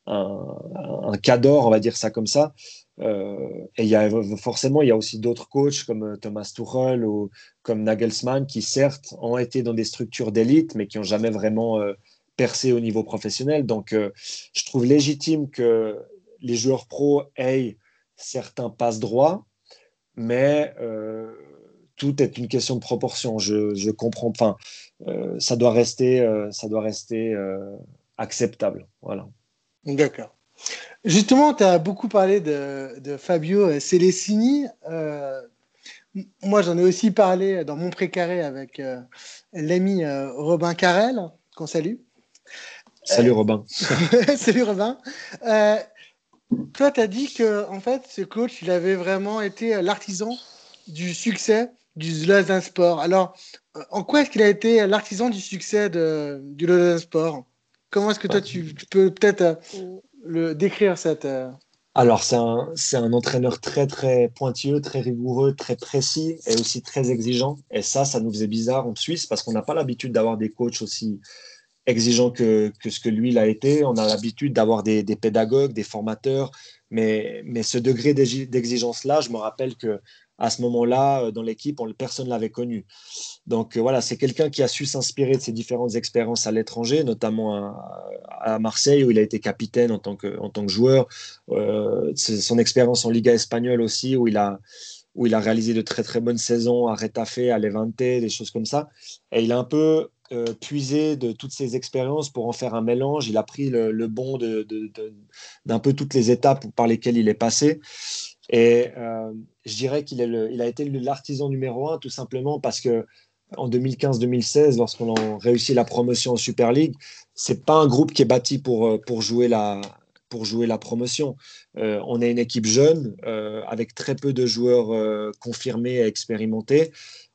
un, cadre, on va dire ça comme ça. Euh, et y a, forcément, il y a aussi d'autres coachs comme euh, Thomas Tuchel ou comme Nagelsmann qui, certes, ont été dans des structures d'élite, mais qui n'ont jamais vraiment euh, percé au niveau professionnel. Donc, je trouve légitime que les joueurs pros aient certains passe droits, mais tout est une question de proportion. Je, je comprends. Enfin, ça doit rester, ça doit rester acceptable. Voilà. D'accord. Justement, tu as beaucoup parlé de, Fabio Celestini. Euh, moi, j'en ai aussi parlé dans mon précaré avec euh, l'ami euh, Robin Carrel, qu'on salue. Salut Robin. Salut Robin. toi, tu as dit que en fait, ce coach, il avait vraiment été l'artisan du succès du Lausanne Sport. Alors, en quoi est-ce qu'il a été l'artisan du succès de, du Lausanne Sport? Comment est-ce que toi, tu, peux peut-être euh, le, décrire cette. euh, Alors, c'est un, c'est un entraîneur très, très pointilleux, très rigoureux, très précis et aussi très exigeant. Et ça, ça nous faisait bizarre en Suisse parce qu'on n'a pas l'habitude d'avoir des coachs aussi exigeants que, que ce que lui, il a été. On a l'habitude d'avoir des, des pédagogues, des formateurs. Mais, mais ce degré d'exi- d'exigence-là, je me rappelle que à ce moment-là, euh, dans l'équipe, on- personne ne l'avait connu. Donc euh, voilà, c'est quelqu'un qui a su s'inspirer de ses différentes expériences à l'étranger, notamment à, Marseille, où il a été capitaine en tant que, joueur. Euh, son expérience en Liga espagnole aussi, où il a, où il a réalisé de très très bonnes saisons à Retafe, à Levante, des choses comme ça. Et il a un peu euh, puisé de toutes ces expériences pour en faire un mélange. Il a pris le, bon de, de- de- d'un peu toutes les étapes par lesquelles il est passé. Et euh, je dirais qu'il a été l'artisan numéro un, tout simplement parce que en 2015-2016, lorsqu'on a réussi la promotion en Super League, c'est pas un groupe qui est bâti pour, euh, jouer, la, promotion. Euh, on est une équipe jeune, avec très peu de joueurs confirmés et expérimentés.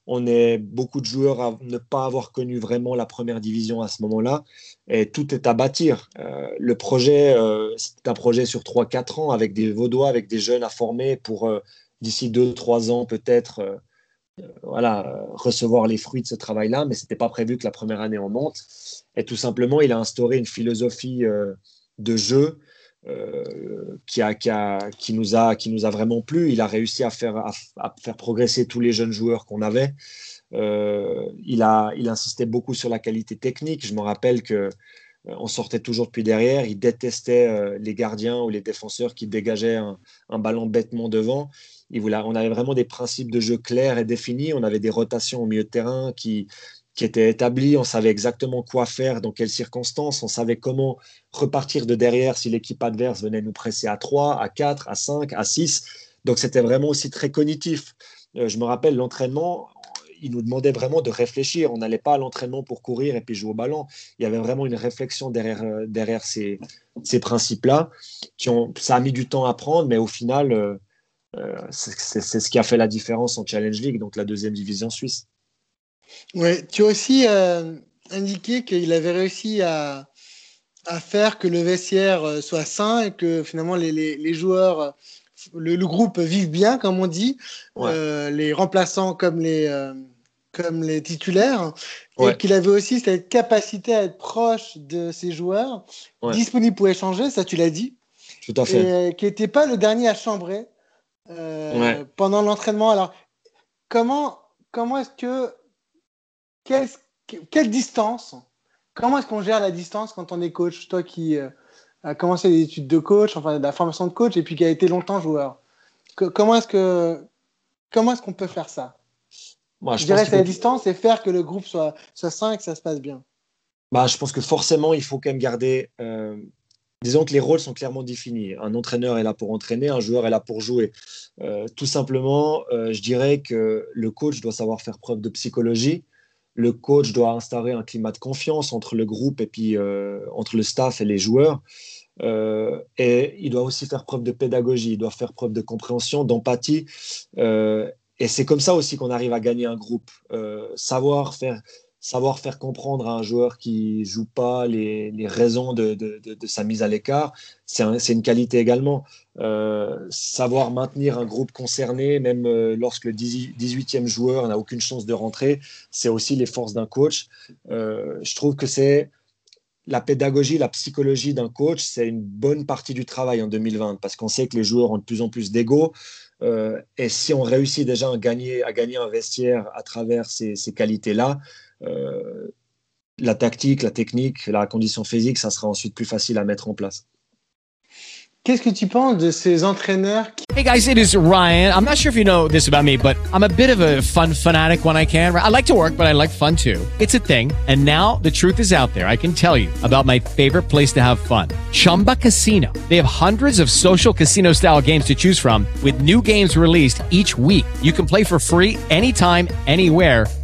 On est beaucoup de joueurs à ne pas avoir connu vraiment la première division à ce moment-là. Et tout est à bâtir. Euh, le projet, euh, c'est un projet sur 3-4 ans avec des Vaudois, avec des jeunes à former pour euh, d'ici 2-3 ans peut-être voilà, recevoir les fruits de ce travail-là. Mais ce n'était pas prévu que la première année en monte. Et tout simplement, il a instauré une philosophie de jeu qui, nous a, vraiment plu. Il a réussi à faire, progresser tous les jeunes joueurs qu'on avait. Euh, il, a, insistait beaucoup sur la qualité technique. Je me rappelle que euh, on sortait toujours depuis derrière. Il détestait euh, les gardiens ou les défenseurs qui dégageaient un, un ballon bêtement devant. Il voulait, on avait vraiment des principes de jeu clairs et définis. On avait des rotations au milieu de terrain qui, qui étaient établies. On savait exactement quoi faire, dans quelles circonstances. On savait comment repartir de derrière si l'équipe adverse venait nous presser à 3, à 4, à 5, à 6. Donc c'était vraiment aussi très cognitif. Euh, je me rappelle l'entraînement, il nous demandait vraiment de réfléchir. On n'allait pas à l'entraînement pour courir et puis jouer au ballon. Il y avait vraiment une réflexion derrière, euh, ces, principes-là. Ça a mis du temps à prendre, mais au final, euh, c'est ce qui a fait la différence en Challenge League, donc la deuxième division suisse. Ouais, tu as aussi euh, indiqué qu'il avait réussi à, à faire que le vestiaire euh, soit sain et que finalement les, les, les joueurs, le, le groupe vive bien, comme on dit, Ouais. euh, les remplaçants comme les, euh, comme les titulaires, Ouais. et qu'il avait aussi cette capacité à être proche de ses joueurs, Ouais. disponible pour échanger, ça tu l'as dit, Tout à fait. et qui n'était pas le dernier à chambrer pendant l'entraînement. Alors, comment, comment est-ce que. Quelle, quelle distance? Comment est-ce qu'on gère la distance quand on est coach? Toi qui euh, a commencé les études de coach, enfin de la formation de coach, et puis qui a été longtemps joueur. Que- comment est-ce que. Comment est-ce qu'on peut faire ça? Moi, Je, je dirais pense c'est la faut- distance et faire que le groupe soit, soit sain et que ça se passe bien. Bah, je pense que forcément, il faut quand même garder. euh, disons que les rôles sont clairement définis. Un entraîneur est là pour entraîner, un joueur est là pour jouer. Euh, tout simplement, euh, je dirais que le coach doit savoir faire preuve de psychologie. Le coach doit instaurer un climat de confiance entre le groupe et puis euh, entre le staff et les joueurs. Euh, et il doit aussi faire preuve de pédagogie, il doit faire preuve de compréhension, d'empathie. Euh, et c'est comme ça aussi qu'on arrive à gagner un groupe. Savoir faire savoir faire comprendre à un joueur qui joue pas les, les raisons de, de, de, sa mise à l'écart, c'est un, une qualité également. Euh, savoir maintenir un groupe concerné, même euh, lorsque le 18 18e joueur n'a aucune chance de rentrer, c'est aussi les forces d'un coach. Euh, je trouve que c'est la pédagogie, la psychologie d'un coach, c'est une bonne partie du travail en 2020 parce qu'on sait que les joueurs ont de plus en plus d'ego. Et si on réussit déjà à gagner, à gagner un vestiaire à travers ces, ces qualités-là, Euh, la tactique, la technique, la condition physique, ça sera ensuite plus facile à mettre en place. Qu'est-ce que tu penses de ces entraîneurs qui Hey guys, it is Ryan. I'm not sure if you know this about me, but I'm a bit of a fun fanatic when I can. I like to work, but I like fun too. It's a thing. And now the truth is out there. I can tell you about my favorite place to have fun. Chumba Casino. They have hundreds of social casino style games to choose from with new games released each week. You can play for free anytime, anywhere.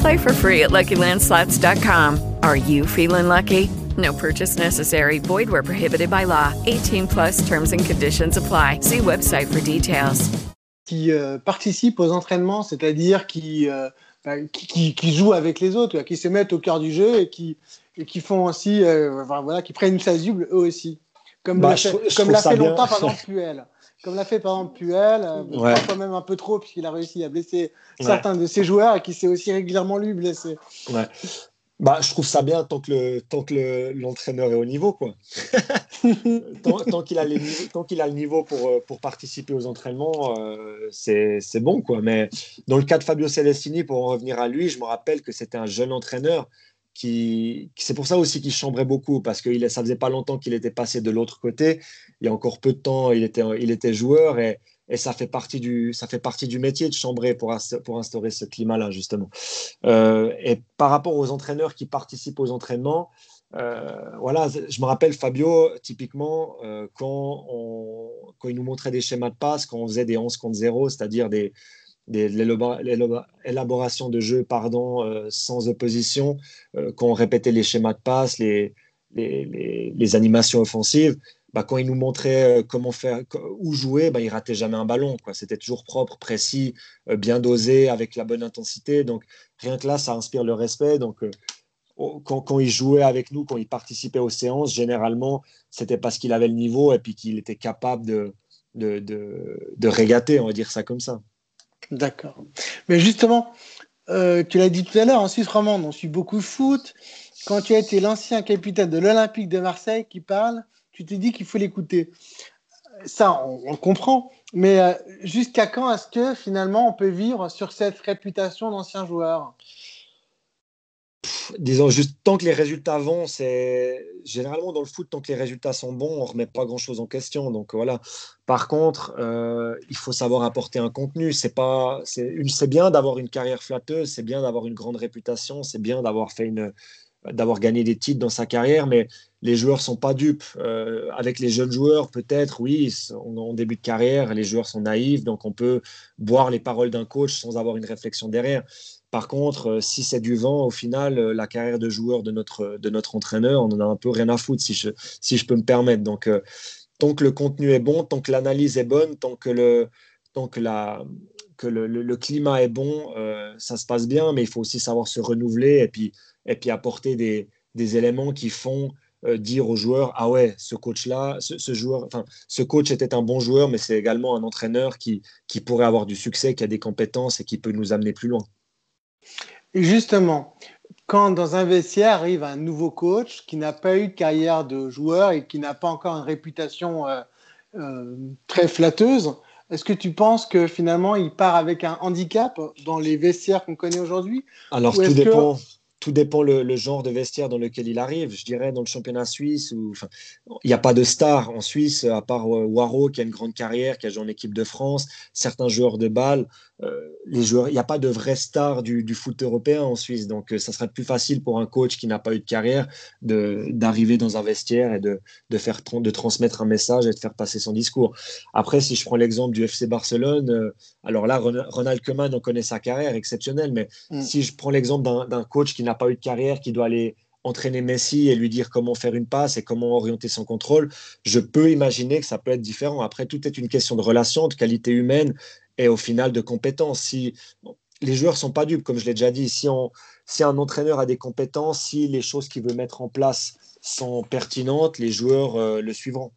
Play for free at LuckyLandSlots.com. Are you feeling lucky? No purchase necessary. Void where prohibited by law. 18 plus terms and conditions apply. See website for details. Qui euh, participent aux entraînements, c'est-à-dire qui, euh, bah, qui, qui, qui jouent avec les autres, qui se mettent au cœur du jeu et qui, et qui font aussi, euh, enfin, voilà, qui prennent une chasuble eux aussi. Comme Bah, l'a fait, comme l'a fait longtemps, par exemple, Puel. Comme l'a fait, par exemple, Puel, euh, Ouais. parfois même un peu trop, puisqu'il a réussi à blesser Ouais. certains de ses joueurs et qui s'est aussi régulièrement lui blessé. Ouais. Bah, je trouve ça bien tant que le tant que le- l'entraîneur est au niveau quoi. tant tant qu'il a les tant qu'il a le niveau pour euh, pour participer aux entraînements, euh, c'est c'est bon quoi. Mais dans le cas de Fabio Celestini, pour en revenir à lui, je me rappelle que c'était un jeune entraîneur c'est pour ça aussi qu'il chambrait beaucoup parce que ça faisait pas longtemps qu'il était passé de l'autre côté. Il y a encore peu de temps, il était joueur et ça fait partie du, métier de chambrer pour instaurer ce climat-là, justement. Euh, et par rapport aux entraîneurs qui participent aux entraînements, euh, voilà, je me rappelle Fabio, typiquement, euh, quand, on, quand il nous montrait des schémas de passe, quand on faisait des 11 contre 0, c'est-à-dire des, des, l'élabora- l'élabora- élaboration de jeu pardon, euh, sans opposition, euh, quand on répétait les schémas de passe, les, les, les, animations offensives, bah, quand il nous montrait euh, comment faire, où jouer, bah, il ratait jamais un ballon. C'était toujours propre, précis, euh, bien dosé, avec la bonne intensité. Donc rien que là, ça inspire le respect. Donc quand, quand il jouait avec nous, quand il participait aux séances, généralement, c'était parce qu'il avait le niveau et puis qu'il était capable de, de, de régater, on va dire ça comme ça. D'accord. Mais justement, euh, tu l'as dit tout à l'heure, en Suisse romande, on suit beaucoup foot. Quand tu as été l'ancien capitaine de l'Olympique de Marseille qui parle, tu te dis qu'il faut l'écouter. Ça, on, on le comprend. Mais euh, jusqu'à quand est-ce que finalement on peut vivre sur cette réputation d'ancien joueur? Disons juste tant que les résultats vont, c'est généralement dans le foot, tant que les résultats sont bons, on remet pas grand chose en question. Donc voilà. Par contre, euh, il faut savoir apporter un contenu. C'est pas, c'est bien d'avoir une carrière flatteuse, c'est bien d'avoir une grande réputation, c'est bien d'avoir fait une, d'avoir gagné des titres dans sa carrière, mais les joueurs sont pas dupes. Euh, avec les jeunes joueurs, peut-être, oui, on, en début de carrière, les joueurs sont naïfs, donc on peut boire les paroles d'un coach sans avoir une réflexion derrière. Par contre, euh, si c'est du vent, au final, euh, la carrière de joueur de notre, de notre entraîneur, on en a un peu rien à foutre, si je, si je peux me permettre. Donc, euh, tant que le contenu est bon, tant que l'analyse est bonne, tant que le, tant que la, que le, le- climat est bon, euh, ça se passe bien, mais il faut aussi savoir se renouveler et puis, et puis apporter des, des éléments qui font euh, dire aux joueurs ah ouais ce coach là ce, ce joueur enfin ce coach était un bon joueur mais c'est également un entraîneur qui, qui pourrait avoir du succès qui a des compétences et qui peut nous amener plus loin justement, quand dans un vestiaire arrive un nouveau coach qui n'a pas eu de carrière de joueur et qui n'a pas encore une réputation euh, euh, très flatteuse, est-ce que tu penses que finalement il part avec un handicap dans les vestiaires qu'on connaît aujourd'hui? Alors, Ou tout que- dépend, tout dépend le, le genre de vestiaire dans lequel il arrive. Je dirais dans le championnat suisse, où, il n'y a pas de star en Suisse, à part euh, Waro, qui a une grande carrière, qui a joué en équipe de France, certains joueurs de balle. euh, les joueurs, il n'y a pas de vraie star du, du foot européen en Suisse. Donc, euh, ça serait plus facile pour un coach qui n'a pas eu de carrière de- d'arriver dans un vestiaire et de, de, faire, de transmettre un message et de faire passer son discours. Après, si je prends l'exemple du FC Barcelone, euh, alors là, Ron- Ronald Koeman, on connaît sa carrière exceptionnelle, mais Mm. si je prends l'exemple d'un d'un coach qui n'a pas eu de carrière, qui doit aller entraîner Messi et lui dire comment faire une passe et comment orienter son contrôle, je peux imaginer que ça peut être différent. Après, tout est une question de relation, de qualité humaine et au final de compétences. Si les joueurs sont pas dupes, comme je l'ai déjà dit, si un entraîneur a des compétences, si les choses qu'il veut mettre en place sont pertinentes, les joueurs euh, le suivront.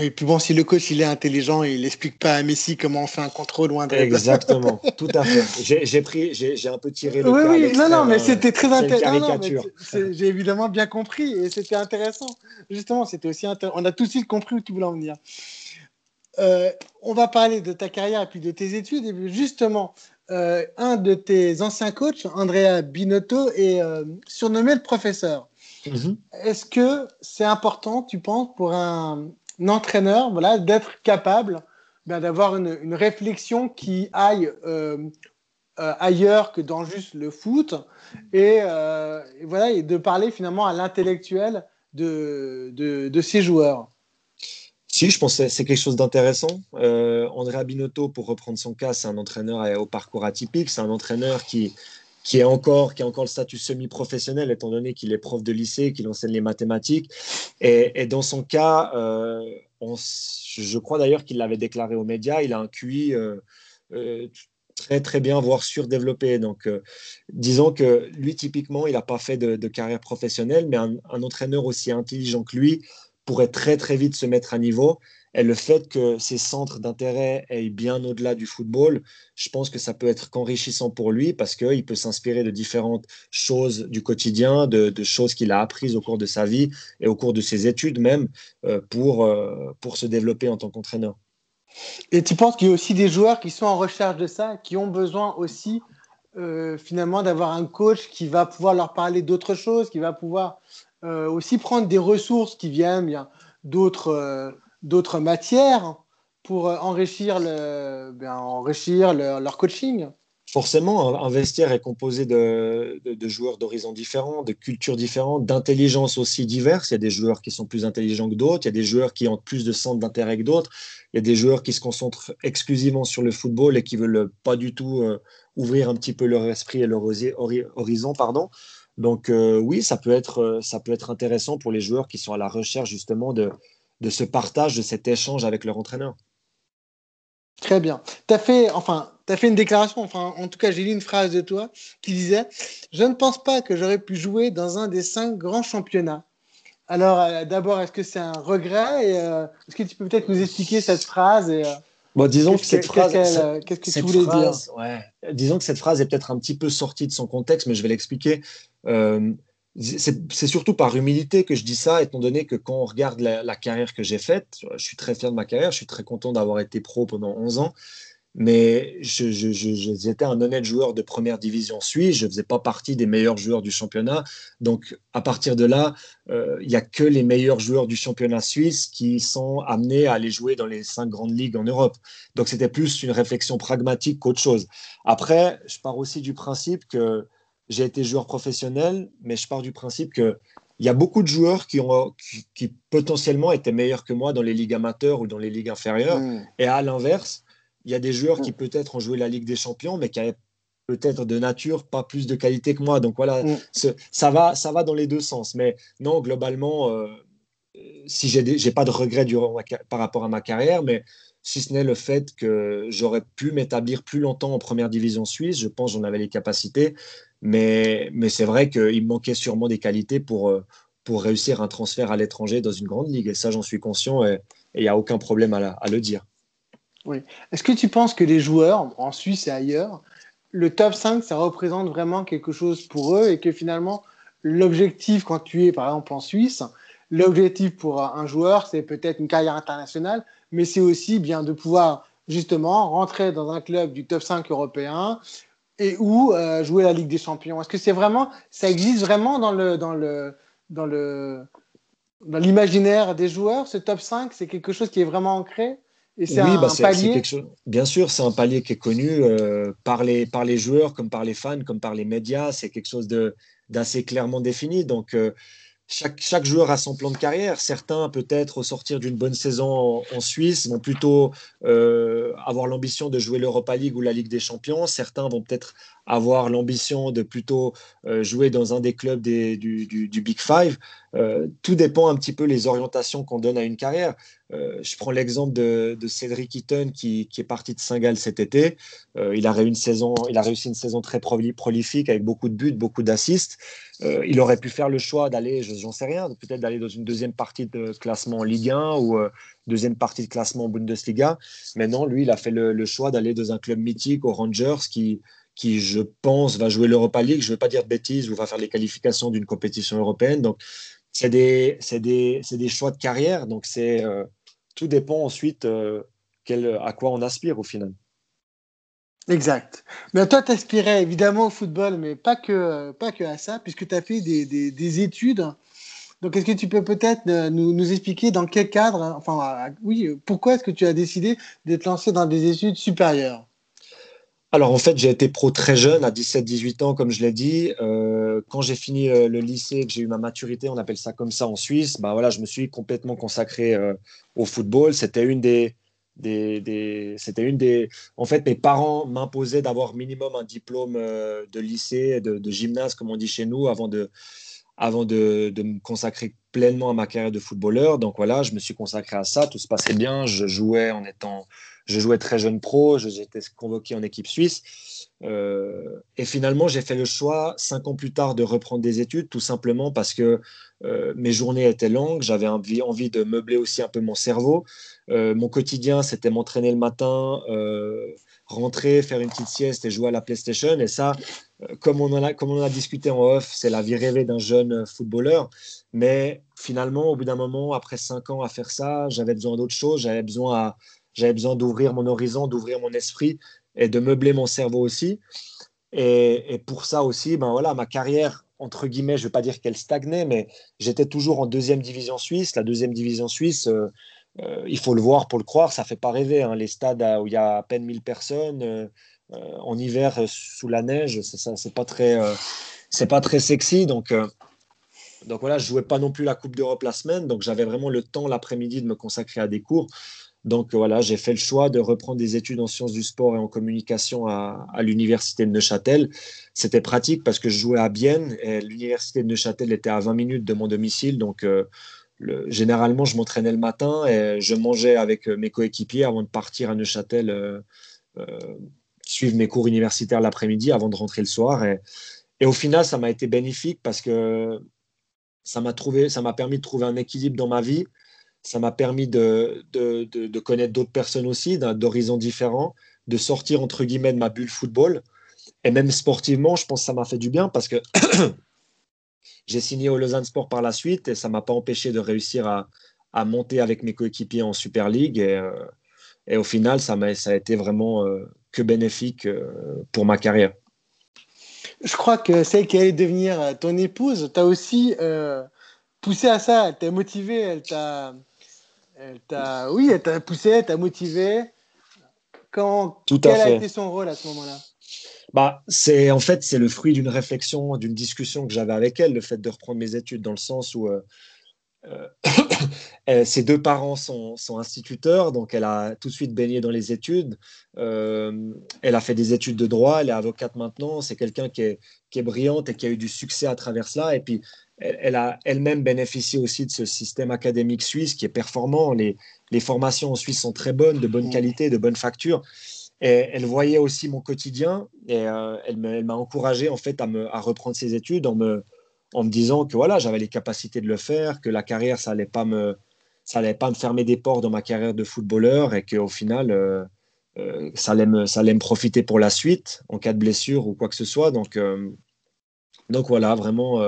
Et puis bon, si le coach il est intelligent, il n'explique pas à Messi comment on fait un contrôle ou un dribble. Exactement, tout à fait. J'ai- pris, j'ai un peu tiré le Oui, oui, non, non, mais c'était très une intéressant. J'ai évidemment bien compris et c'était intéressant. Justement, c'était aussi intéressant. On a tout de suite compris où tu voulais en venir. Euh, on va parler de ta carrière et puis de tes études. Et justement, euh, un de tes anciens coachs, Andrea Binotto, est euh, surnommé le professeur. Mhm. Est-ce que c'est important, tu penses, pour un entraîneur voilà, d'être capable ben, d'avoir une, une réflexion qui aille euh, euh, ailleurs que dans juste le foot et, euh, et voilà et de parler finalement à l'intellectuel de, de, de, ces joueurs. Si, je pense que c'est quelque chose d'intéressant. André Abinotto, pour reprendre son cas, c'est un entraîneur au parcours atypique. C'est un entraîneur qui, qui, est encore, qui a encore le statut semi-professionnel, étant donné qu'il est prof de lycée, qu'il enseigne les mathématiques. Et, dans son cas, euh, je crois d'ailleurs qu'il l'avait déclaré aux médias, il a un QI euh, euh, très très bien, voire surdéveloppé. Donc, disons que lui, typiquement, il n'a pas fait de, carrière professionnelle, mais un, entraîneur aussi intelligent que lui pourrait très très vite se mettre à niveau. Et le fait que ces centres d'intérêt aillent bien au-delà du football, je pense que ça peut être qu'enrichissant pour lui parce qu'il peut s'inspirer de différentes choses du quotidien, de, de choses qu'il a apprises au cours de sa vie et au cours de ses études même euh, pour, euh, pour se développer en tant qu'entraîneur. Et tu penses qu'il y a aussi des joueurs qui sont en recherche de ça, qui ont besoin aussi euh, finalement d'avoir un coach qui va pouvoir leur parler d'autres choses, qui va pouvoir euh, aussi prendre des ressources qui viennent d'autres euh, d'autres matières pour enrichir leur coaching. Forcément, un vestiaire est composé de, joueurs d'horizons différents, de cultures différentes, d'intelligence aussi diverses. Il y a des joueurs qui sont plus intelligents que d'autres, il y a des joueurs qui ont plus de centres d'intérêt que d'autres, il y a des joueurs qui se concentrent exclusivement sur le football et qui veulent pas du tout euh, ouvrir un petit peu leur esprit et leur horizon. Pardon. Donc euh, oui, ça peut, être, ça peut être intéressant pour les joueurs qui sont à la recherche justement de, de ce partage, de cet échange avec leur entraîneur. Très bien. Tu as fait, enfin, tu as fait une déclaration, enfin, en tout cas, j'ai lu une phrase de toi qui disait Je ne pense pas que j'aurais pu jouer dans un des cinq grands championnats. Alors, euh, d'abord, est-ce que c'est un regret et euh, Est-ce que tu peux peut-être nous expliquer cette phrase et, euh, Bon, disons que cette phrase, qu'est-ce qu que tu voulais phrase, dire ouais, Disons que cette phrase est peut-être un petit peu sortie de son contexte, mais je vais l'expliquer. C'est surtout par humilité que je dis ça, étant donné que quand on regarde la, la carrière que j'ai faite, je suis très fier de ma carrière, je suis très content d'avoir été pro pendant 11 ans, mais j'étais je, je, je, un honnête joueur de première division suisse, je ne faisais pas partie des meilleurs joueurs du championnat, donc à partir de là, euh, il n'y a que les meilleurs joueurs du championnat suisse qui sont amenés à aller jouer dans les cinq grandes ligues en Europe. Donc c'était plus une réflexion pragmatique qu'autre chose. Après, je pars aussi du principe que j'ai été joueur professionnel, mais je pars du principe que il y a beaucoup de joueurs qui, ont, qui, qui, potentiellement étaient meilleurs que moi dans les ligues amateurs ou dans les ligues inférieures. Mmh. Et à l'inverse, il y a des joueurs qui peut-être ont joué la Ligue des Champions, mais qui avaient peut-être de nature pas plus de qualité que moi. Donc voilà, ça, va, ça va dans les deux sens. Mais non, globalement, euh, si j'ai pas de regrets durant ma, par rapport à ma carrière, mais si ce n'est le fait que j'aurais pu m'établir plus longtemps en première division suisse, je pense j'en avais les capacités. Mais, mais c'est vrai qu'il me manquait sûrement des qualités pour, euh, pour réussir un transfert à l'étranger dans une grande ligue. Et ça, j'en suis conscient et il n'y a aucun problème à, la, à le dire. Oui. Est-ce que tu penses que les joueurs, en Suisse et ailleurs, le top 5, ça représente vraiment quelque chose pour eux et que finalement, l'objectif quand tu es, par exemple, en Suisse, l'objectif pour un joueur, c'est peut-être une carrière internationale, mais c'est aussi bien de pouvoir justement rentrer dans un club du top 5 européen, et ou euh, jouer la Ligue des Champions. Est-ce que c'est vraiment, ça existe vraiment dans le, dans le, dans dans l'imaginaire des joueurs, ce top 5 C'est quelque chose qui est vraiment ancré? Et c'est oui, un, bah un palier. chose... Bien sûr, c'est un palier qui est connu euh, par, les, par les joueurs, comme par les fans, comme par les médias. C'est quelque chose de, d'assez clairement défini. Donc, euh, chaque, chaque, joueur a son plan de carrière. Certains, peut-être, au sortir d'une bonne saison en, en, Suisse, vont plutôt euh, avoir l'ambition de jouer l'Europa League ou la Ligue des Champions. Certains vont peut-être avoir l'ambition de plutôt euh, jouer dans un des clubs des, du, du, Big Five. Euh, tout dépend un petit peu les orientations qu'on donne à une carrière. Euh, je prends l'exemple de, Cédric Eaton qui, qui, est parti de Saint-Gall cet été. Il, a une saison, il a réussi une saison très prolifique avec beaucoup de buts, beaucoup d'assists. Il aurait pu faire le choix d'aller, j'en sais rien, peut-être d'aller dans une deuxième partie de classement en Ligue 1 ou deuxième partie de classement en Bundesliga. Mais non, lui, il a fait le, le choix d'aller dans un club mythique aux Rangers qui qui, je pense, va jouer l'Europa League. Je ne veux pas dire de bêtises, ou va faire les qualifications d'une compétition européenne. Donc, c'est des, des, des, choix de carrière. Donc, euh, tout dépend ensuite euh, à quoi on aspire au final. Exact. Mais toi, tu aspirais évidemment au football, mais pas que, pas que à ça, puisque tu as fait des, études. Donc, est-ce que tu peux peut-être euh, nous, nous, expliquer dans quel cadre, enfin, oui, pourquoi est-ce que tu as décidé de te lancer dans des études supérieures? Alors en fait, j'ai été pro très jeune, à 17-18 ans, comme je l'ai dit. Euh, quand j'ai fini euh, le lycée, que j'ai eu ma maturité, on appelle ça comme ça en Suisse, bah voilà, je me suis complètement consacré euh, au football. C'était une des, des, c'était une des. En fait, mes parents m'imposaient d'avoir minimum un diplôme de lycée, de, de, gymnase, comme on dit chez nous, avant de, avant de, de, me consacrer pleinement à ma carrière de footballeur. Donc voilà, je me suis consacré à ça. Tout se passait bien. Je jouais en étant je jouais très jeune pro, j'étais convoqué en équipe suisse. Euh, et finalement, j'ai fait le choix, cinq ans plus tard, de reprendre des études, tout simplement parce que euh, mes journées étaient longues, j'avais envie, envie, de meubler aussi un peu mon cerveau. Euh, mon quotidien, c'était m'entraîner le matin, rentrer, faire une petite sieste et jouer à la PlayStation. Et ça, comme on en a, comme on a discuté en off, c'est la vie rêvée d'un jeune footballeur. Mais finalement, au bout d'un moment, après cinq ans à faire ça, j'avais besoin d'autre chose, j'avais besoin à j'avais besoin d'ouvrir mon horizon, d'ouvrir mon esprit et de meubler mon cerveau aussi. Et, pour ça aussi, ben voilà, ma carrière, entre guillemets, je ne veux pas dire qu'elle stagnait, mais j'étais toujours en deuxième division suisse. La deuxième division suisse, euh, euh, il faut le voir pour le croire, ça ne fait pas rêver. Hein. Les stades où il y a à peine 1000 personnes, euh, en hiver, sous la neige, ce n'est pas, très, pas très sexy. Donc, donc voilà, je ne jouais pas non plus la Coupe d'Europe la semaine, donc j'avais vraiment le temps l'après-midi de me consacrer à des cours. Donc voilà, j'ai fait le choix de reprendre des études en sciences du sport et en communication à, l'université de Neuchâtel. C'était pratique parce que je jouais à Bienne et l'université de Neuchâtel était à 20 minutes de mon domicile. Donc euh, généralement, je m'entraînais le matin et je mangeais avec mes coéquipiers avant de partir à Neuchâtel euh, euh, suivre mes cours universitaires l'après-midi avant de rentrer le soir. Et, et au final, ça m'a été bénéfique parce que ça m'a permis de trouver un équilibre dans ma vie ça m'a permis de, de, connaître d'autres personnes aussi, d'horizons différents, de sortir entre guillemets de ma bulle football. Et même sportivement, je pense que ça m'a fait du bien parce que j'ai signé au Lausanne Sport par la suite et ça m'a pas empêché de réussir à, à monter avec mes coéquipiers en Super League. Et, euh, et au final, ça, a, ça a été vraiment euh, que bénéfique euh, pour ma carrière. Je crois que celle qui allait devenir ton épouse, tu as aussi poussé à ça, elle t'a motivé, elle t'a elle t'a, oui, elle t'a poussé, elle t'a motivé. Quand, Tout quel a, été son rôle à ce moment-là? Bah, c'est en fait c'est le fruit d'une réflexion, d'une discussion que j'avais avec elle, le fait de reprendre mes études dans le sens où euh, euh, ses deux parents sont, sont, instituteurs, donc elle a tout de suite baigné dans les études. Euh, elle a fait des études de droit, elle est avocate maintenant. C'est quelqu'un qui est, qui est brillante et qui a eu du succès à travers cela. Et puis elle, a elle-même bénéficié aussi de ce système académique suisse qui est performant. Les, formations en Suisse sont très bonnes, de bonne qualité, de bonne facture. Et elle voyait aussi mon quotidien et euh, elle m'a encouragé en fait à, me, à reprendre ses études en me, en me disant que voilà, j'avais les capacités de le faire, que la carrière, ça allait pas me, ça allait pas me fermer des portes dans ma carrière de footballeur et qu'au final, euh, euh, ça, allait me, ça allait me profiter pour la suite en cas de blessure ou quoi que ce soit. Donc, donc voilà, vraiment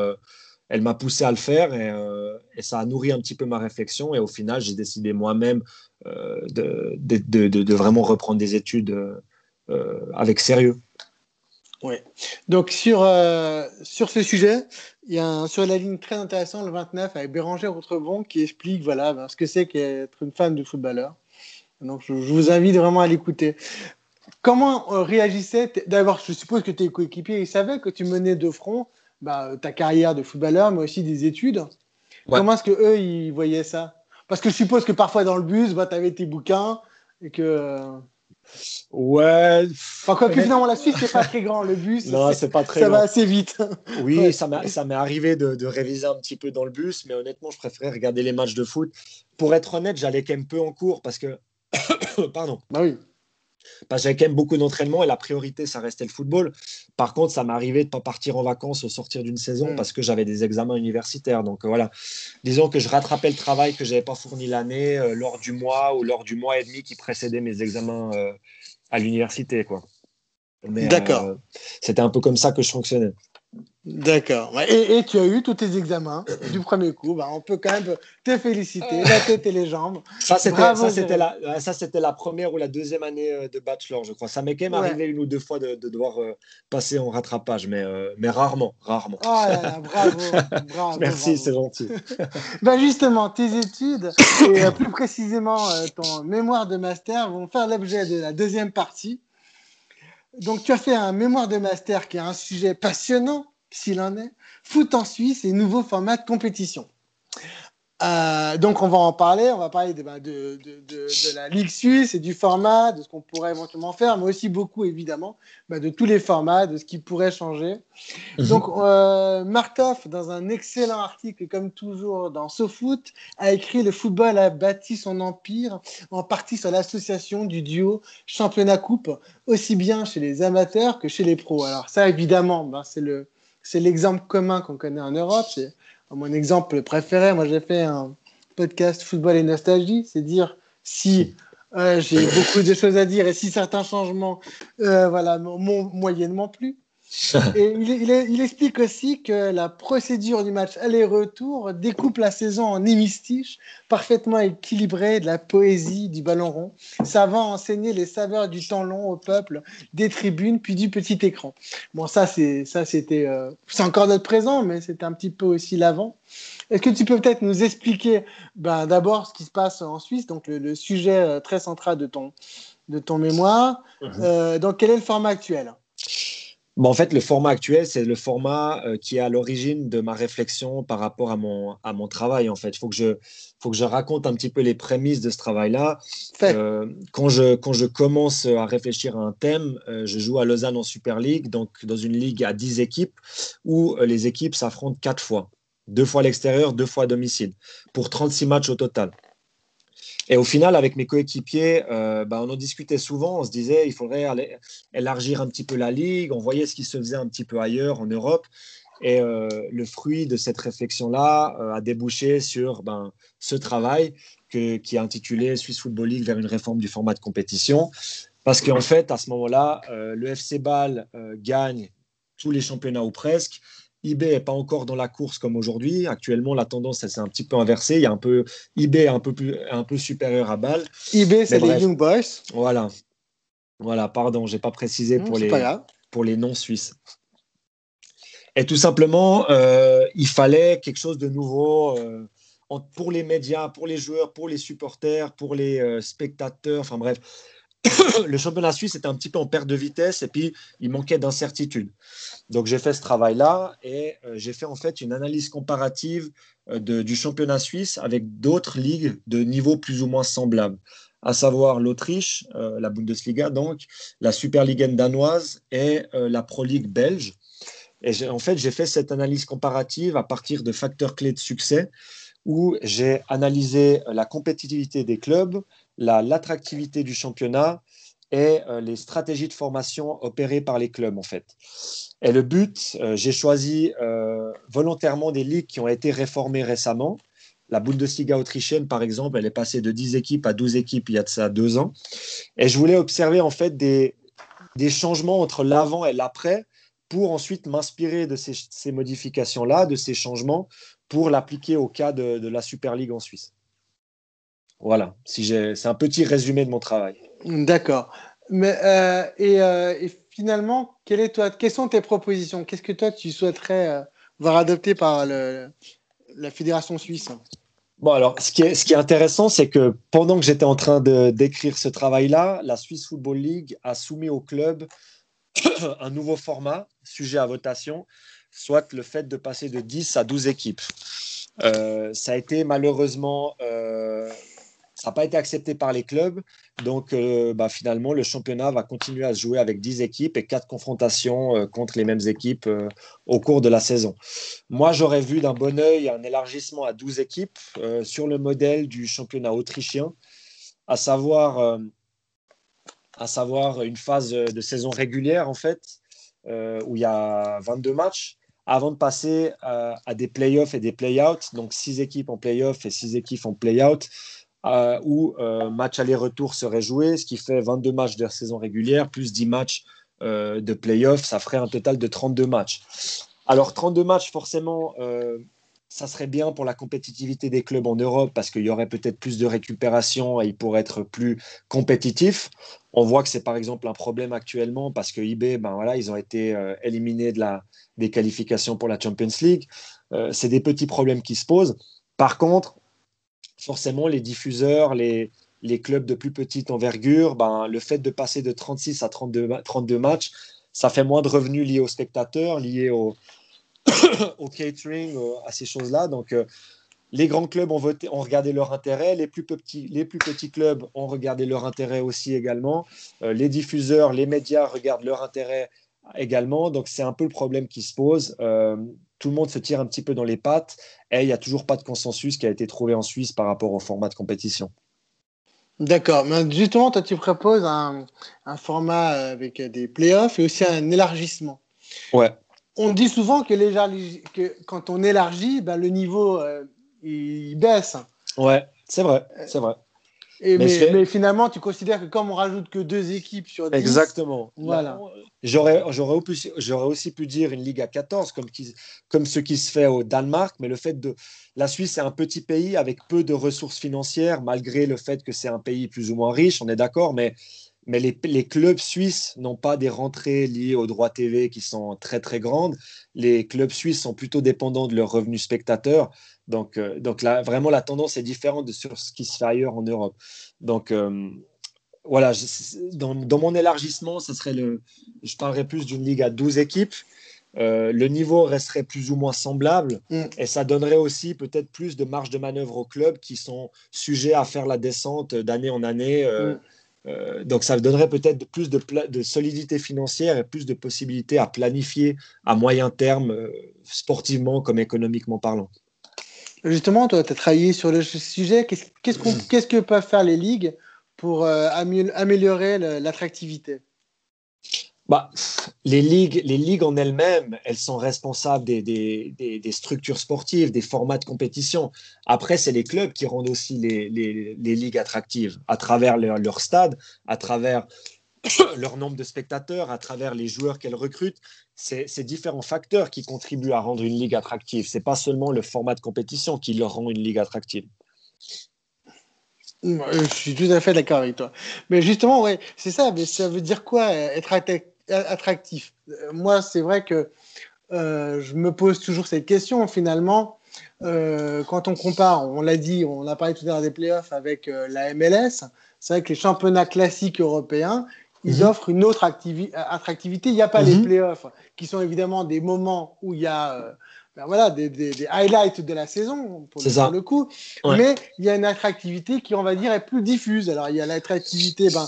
elle m'a poussé à le faire euh, et, ça a nourri un petit peu ma réflexion. Et au final, j'ai décidé moi-même euh, de, vraiment reprendre des études euh, avec sérieux. Oui. Donc sur, sur ce sujet, il y a un, sur la ligne très intéressant, le 29, avec Bérangère Outrebon, qui explique voilà, ben, ce que c'est qu'être une femme de footballeur. Donc je, vous invite vraiment à l'écouter. Comment réagissait D'abord, je suppose que tes coéquipiers ils savaient que tu menais de front bah, ta carrière de footballeur, mais aussi des études. Comment est-ce que eux ils voyaient ça? Parce que je suppose que parfois dans le bus, bah, tu avais tes bouquins et que. Euh, ouais. Enfin, quoi que finalement, la Suisse, c'est pas très grand. Le bus, non, c'est pas très ça va assez vite. Oui, ça m'est arrivé de, de, réviser un petit peu dans le bus, mais honnêtement, je préférais regarder les matchs de foot. Pour être honnête, j'allais quand même peu en cours parce que. Pardon. Bah oui. Parce que j'avais quand même beaucoup d'entraînement et la priorité, ça restait le football. Par contre, ça m'est arrivé de ne pas partir en vacances au sortir d'une saison mm. parce que j'avais des examens universitaires. Donc euh, voilà, disons que je rattrapais le travail que je n'avais pas fourni l'année euh, lors du mois ou lors du mois et demi qui précédait mes examens euh, à l'université. D'accord. C'était un peu comme ça que je fonctionnais. D'accord. Et, tu as eu tous tes examens du premier coup. Bah, on peut quand même te féliciter, la tête et les jambes. Ça, c'était la, la première ou la deuxième année euh, de bachelor, je crois. Ça m'est quand même arrivé une ou deux fois de, devoir euh, passer en rattrapage, mais, euh, mais rarement, rarement. Oh bravo, bravo. Merci, c'est gentil. ben justement, tes études, et plus précisément ton mémoire de master, vont faire l'objet de la deuxième partie. Donc, tu as fait un mémoire de master qui est un sujet passionnant, s'il en est, foot en Suisse et nouveau format de compétition. Euh, donc, on va en parler. On va parler de, bah, de, de, de, la Ligue suisse et du format, de ce qu'on pourrait éventuellement faire, mais aussi beaucoup, évidemment, bah, de tous les formats, de ce qui pourrait changer. Mhm. Donc, euh, Markov, dans un excellent article, comme toujours dans SoFoot, a écrit Le football a bâti son empire en partie sur l'association du duo championnat-coupe, aussi bien chez les amateurs que chez les pros. Alors, ça, évidemment, bah, c'est le. C'est l'exemple commun qu'on connaît en Europe. C'est mon exemple préféré, moi j'ai fait un podcast football et nostalgie, c'est dire si euh, j'ai beaucoup de choses à dire et si certains changements, euh, voilà, m'ont moyennement plu, Et il, explique aussi que la procédure du match aller-retour découpe la saison en hémistiche, parfaitement équilibrée de la poésie du ballon rond, savant enseigner les saveurs du temps long au peuple, des tribunes, puis du petit écran. Bon, ça, c'est, ça, c'était, euh, c'est encore notre présent, mais c'était un petit peu aussi l'avant. Est-ce que tu peux peut-être nous expliquer ben, d'abord ce qui se passe en Suisse, donc le, sujet euh, très central de ton, de ton mémoire. Mhm. Euh, donc, quel est le format actuel? Bon, en fait, le format actuel, c'est le format euh, qui est à l'origine de ma réflexion par rapport à mon, à mon travail. En fait, il faut, que je, faut que je raconte un petit peu les prémices de ce travail-là. Euh, quand, je, quand je commence à réfléchir à un thème, euh, je joue à Lausanne en Super League, donc dans une ligue à 10 équipes, où les équipes s'affrontent quatre fois. Deux fois à l'extérieur, deux fois à domicile, pour 36 matchs au total. Et au final, avec mes coéquipiers, euh, bah, on en discutait souvent. On se disait, il faudrait élargir un petit peu la ligue. On voyait ce qui se faisait un petit peu ailleurs en Europe. Et euh, le fruit de cette réflexion-là euh, a débouché sur ben, ce travail qui est intitulé Swiss Football League vers une réforme du format de compétition. Parce qu'en fait, à ce moment-là, le FC Bâle gagne tous les championnats ou presque eBay n'est pas encore dans la course comme aujourd'hui. Actuellement, la tendance, s'est un petit peu inversée. Il y a un peu eBay un peu, plus, un peu supérieur à Bâle. eBay, c'est les Young Boys. Voilà. Voilà, pardon, je n'ai pas précisé pour, les, pour les non-suisses. Et tout simplement, euh, il fallait quelque chose de nouveau euh, pour les médias, pour les joueurs, pour les supporters, pour les euh, spectateurs. Enfin bref, le championnat suisse était un petit peu en perte de vitesse et puis il manquait d'incertitude. Donc j'ai fait ce travail-là et euh, j'ai fait en fait une analyse comparative euh, du championnat suisse avec d'autres ligues de niveau plus ou moins semblable, à savoir l'Autriche, euh, la Bundesliga donc, la Superliga danoise et la Pro League belge. Et en fait j'ai fait cette analyse comparative à partir de facteurs clés de succès où j'ai analysé la compétitivité des clubs, l'attractivité du championnat et euh, les stratégies de formation opérées par les clubs en fait. Et le but, euh, j'ai choisi euh, volontairement des ligues qui ont été réformées récemment. La Bundesliga autrichienne, par exemple, elle est passée de 10 équipes à 12 équipes il y a de ça deux ans. Et je voulais observer en fait des, des changements entre l'avant et l'après pour ensuite m'inspirer de ces, ces modifications-là, de ces changements, pour l'appliquer au cas de, de la Super League en Suisse. Voilà, si c'est un petit résumé de mon travail. D'accord. Mais euh, euh, et, finalement, quelle est toi, quelles sont tes propositions? Qu'est-ce que toi tu souhaiterais euh, voir adopté par la fédération suisse? Bon, alors, ce qui est, ce qui est intéressant, c'est que pendant que j'étais en train d'écrire ce travail-là, la Swiss Football League a soumis au club un nouveau format, sujet à votation, soit le fait de passer de 10 à 12 équipes. ça a été malheureusement ça n'a pas été accepté par les clubs. Donc, euh, bah, finalement, le championnat va continuer à se jouer avec 10 équipes et 4 confrontations euh, contre les mêmes équipes euh, au cours de la saison. Moi, j'aurais vu d'un bon oeil un élargissement à 12 équipes sur le modèle du championnat autrichien, à savoir, à savoir une phase de saison régulière, en fait, où il y a 22 matchs avant de passer à des playoffs et des play-outs, donc 6 équipes en play-off et 6 équipes en play-out, euh, où euh, match aller-retour serait joué, ce qui fait 22 matchs de saison régulière, plus 10 matchs euh, de play-off, ça ferait un total de 32 matchs. Alors 32 matchs, forcément, ça serait bien pour la compétitivité des clubs en Europe parce qu'il y aurait peut-être plus de récupération et ils pourraient être plus compétitifs. On voit que c'est par exemple un problème actuellement parce que eBay, ben voilà, ils ont été éliminés de la, des qualifications pour la Champions League. c'est des petits problèmes qui se posent. Par contre, forcément, les diffuseurs, les, les clubs de plus petite envergure, ben, le fait de passer de 36 à 32, 32 matchs, ça fait moins de revenus liés aux spectateurs, liés au, au catering, à ces choses-là. Donc, euh, les grands clubs ont, voté, ont regardé leur intérêt, les plus, petits, les plus petits clubs ont regardé leur intérêt aussi également, euh, les diffuseurs, les médias regardent leur intérêt également. Donc, c'est un peu le problème qui se pose. Euh, tout le monde se tire un petit peu dans les pattes et il n'y a toujours pas de consensus qui a été trouvé en Suisse par rapport au format de compétition. D'accord, mais justement, toi, tu proposes un, un format avec des playoffs et aussi un élargissement. Ouais. On dit souvent que, que quand on élargit, ben, le niveau euh, il baisse. Ouais, c'est vrai, c'est vrai. Et mais, mais, finalement, tu considères que comme on rajoute que deux équipes sur 10, Exactement. Voilà. J'aurais, j'aurais, j'aurais aussi pu dire une ligue à 14, comme, qui, comme ce qui se fait au Danemark, mais le fait de. La Suisse est un petit pays avec peu de ressources financières, malgré le fait que c'est un pays plus ou moins riche, on est d'accord, mais, mais les, les clubs suisses n'ont pas des rentrées liées aux droits TV qui sont très très grandes. Les clubs suisses sont plutôt dépendants de leurs revenus spectateurs. Donc, euh, donc là, vraiment, la tendance est différente de sur ce qui se fait ailleurs en Europe. Donc, euh, voilà, dans, dans, mon élargissement, ça serait le, je parlerais plus d'une ligue à 12 équipes. Euh, le niveau resterait plus ou moins semblable Mm. et ça donnerait aussi peut-être plus de marge de manœuvre aux clubs qui sont sujets à faire la descente d'année en année. Mm. Euh, donc ça donnerait peut-être plus de, solidité financière et plus de possibilités à planifier à moyen terme, euh, sportivement comme économiquement parlant. Justement, toi, tu as travaillé sur le sujet. Qu'est-ce qu'est-ce que peuvent faire les ligues pour euh, amé- améliorer l'attractivité? Bah, les ligues, les ligues en elles-mêmes, elles sont responsables des, des, des- structures sportives, des formats de compétition. Après, c'est les clubs qui rendent aussi les, les- les ligues attractives à travers leur, leur stade, à travers leur nombre de spectateurs, à travers les joueurs qu'elles recrutent. C'est différents facteurs qui contribuent à rendre une ligue attractive. C'est pas seulement le format de compétition qui leur rend une ligue attractive. Je suis tout à fait d'accord avec toi. Mais justement, ouais, c'est ça. Mais ça veut dire quoi être atta- attractif Euh, Moi, c'est vrai que euh, je me pose toujours cette question. Finalement, euh, quand on compare, on l'a dit, on a parlé tout à l'heure des playoffs avec euh, la MLS. C'est vrai que les championnats classiques européens, ils Mhm. offrent une autre activi- attractivité. Il n'y a pas les Mhm. playoffs, qui sont évidemment des moments où il y a ben voilà, des, des- des highlights de la saison, pour, le, ça. le coup. Ouais. Mais il y a une attractivité qui, on va dire, est plus diffuse. Alors, il y a l'attractivité ben,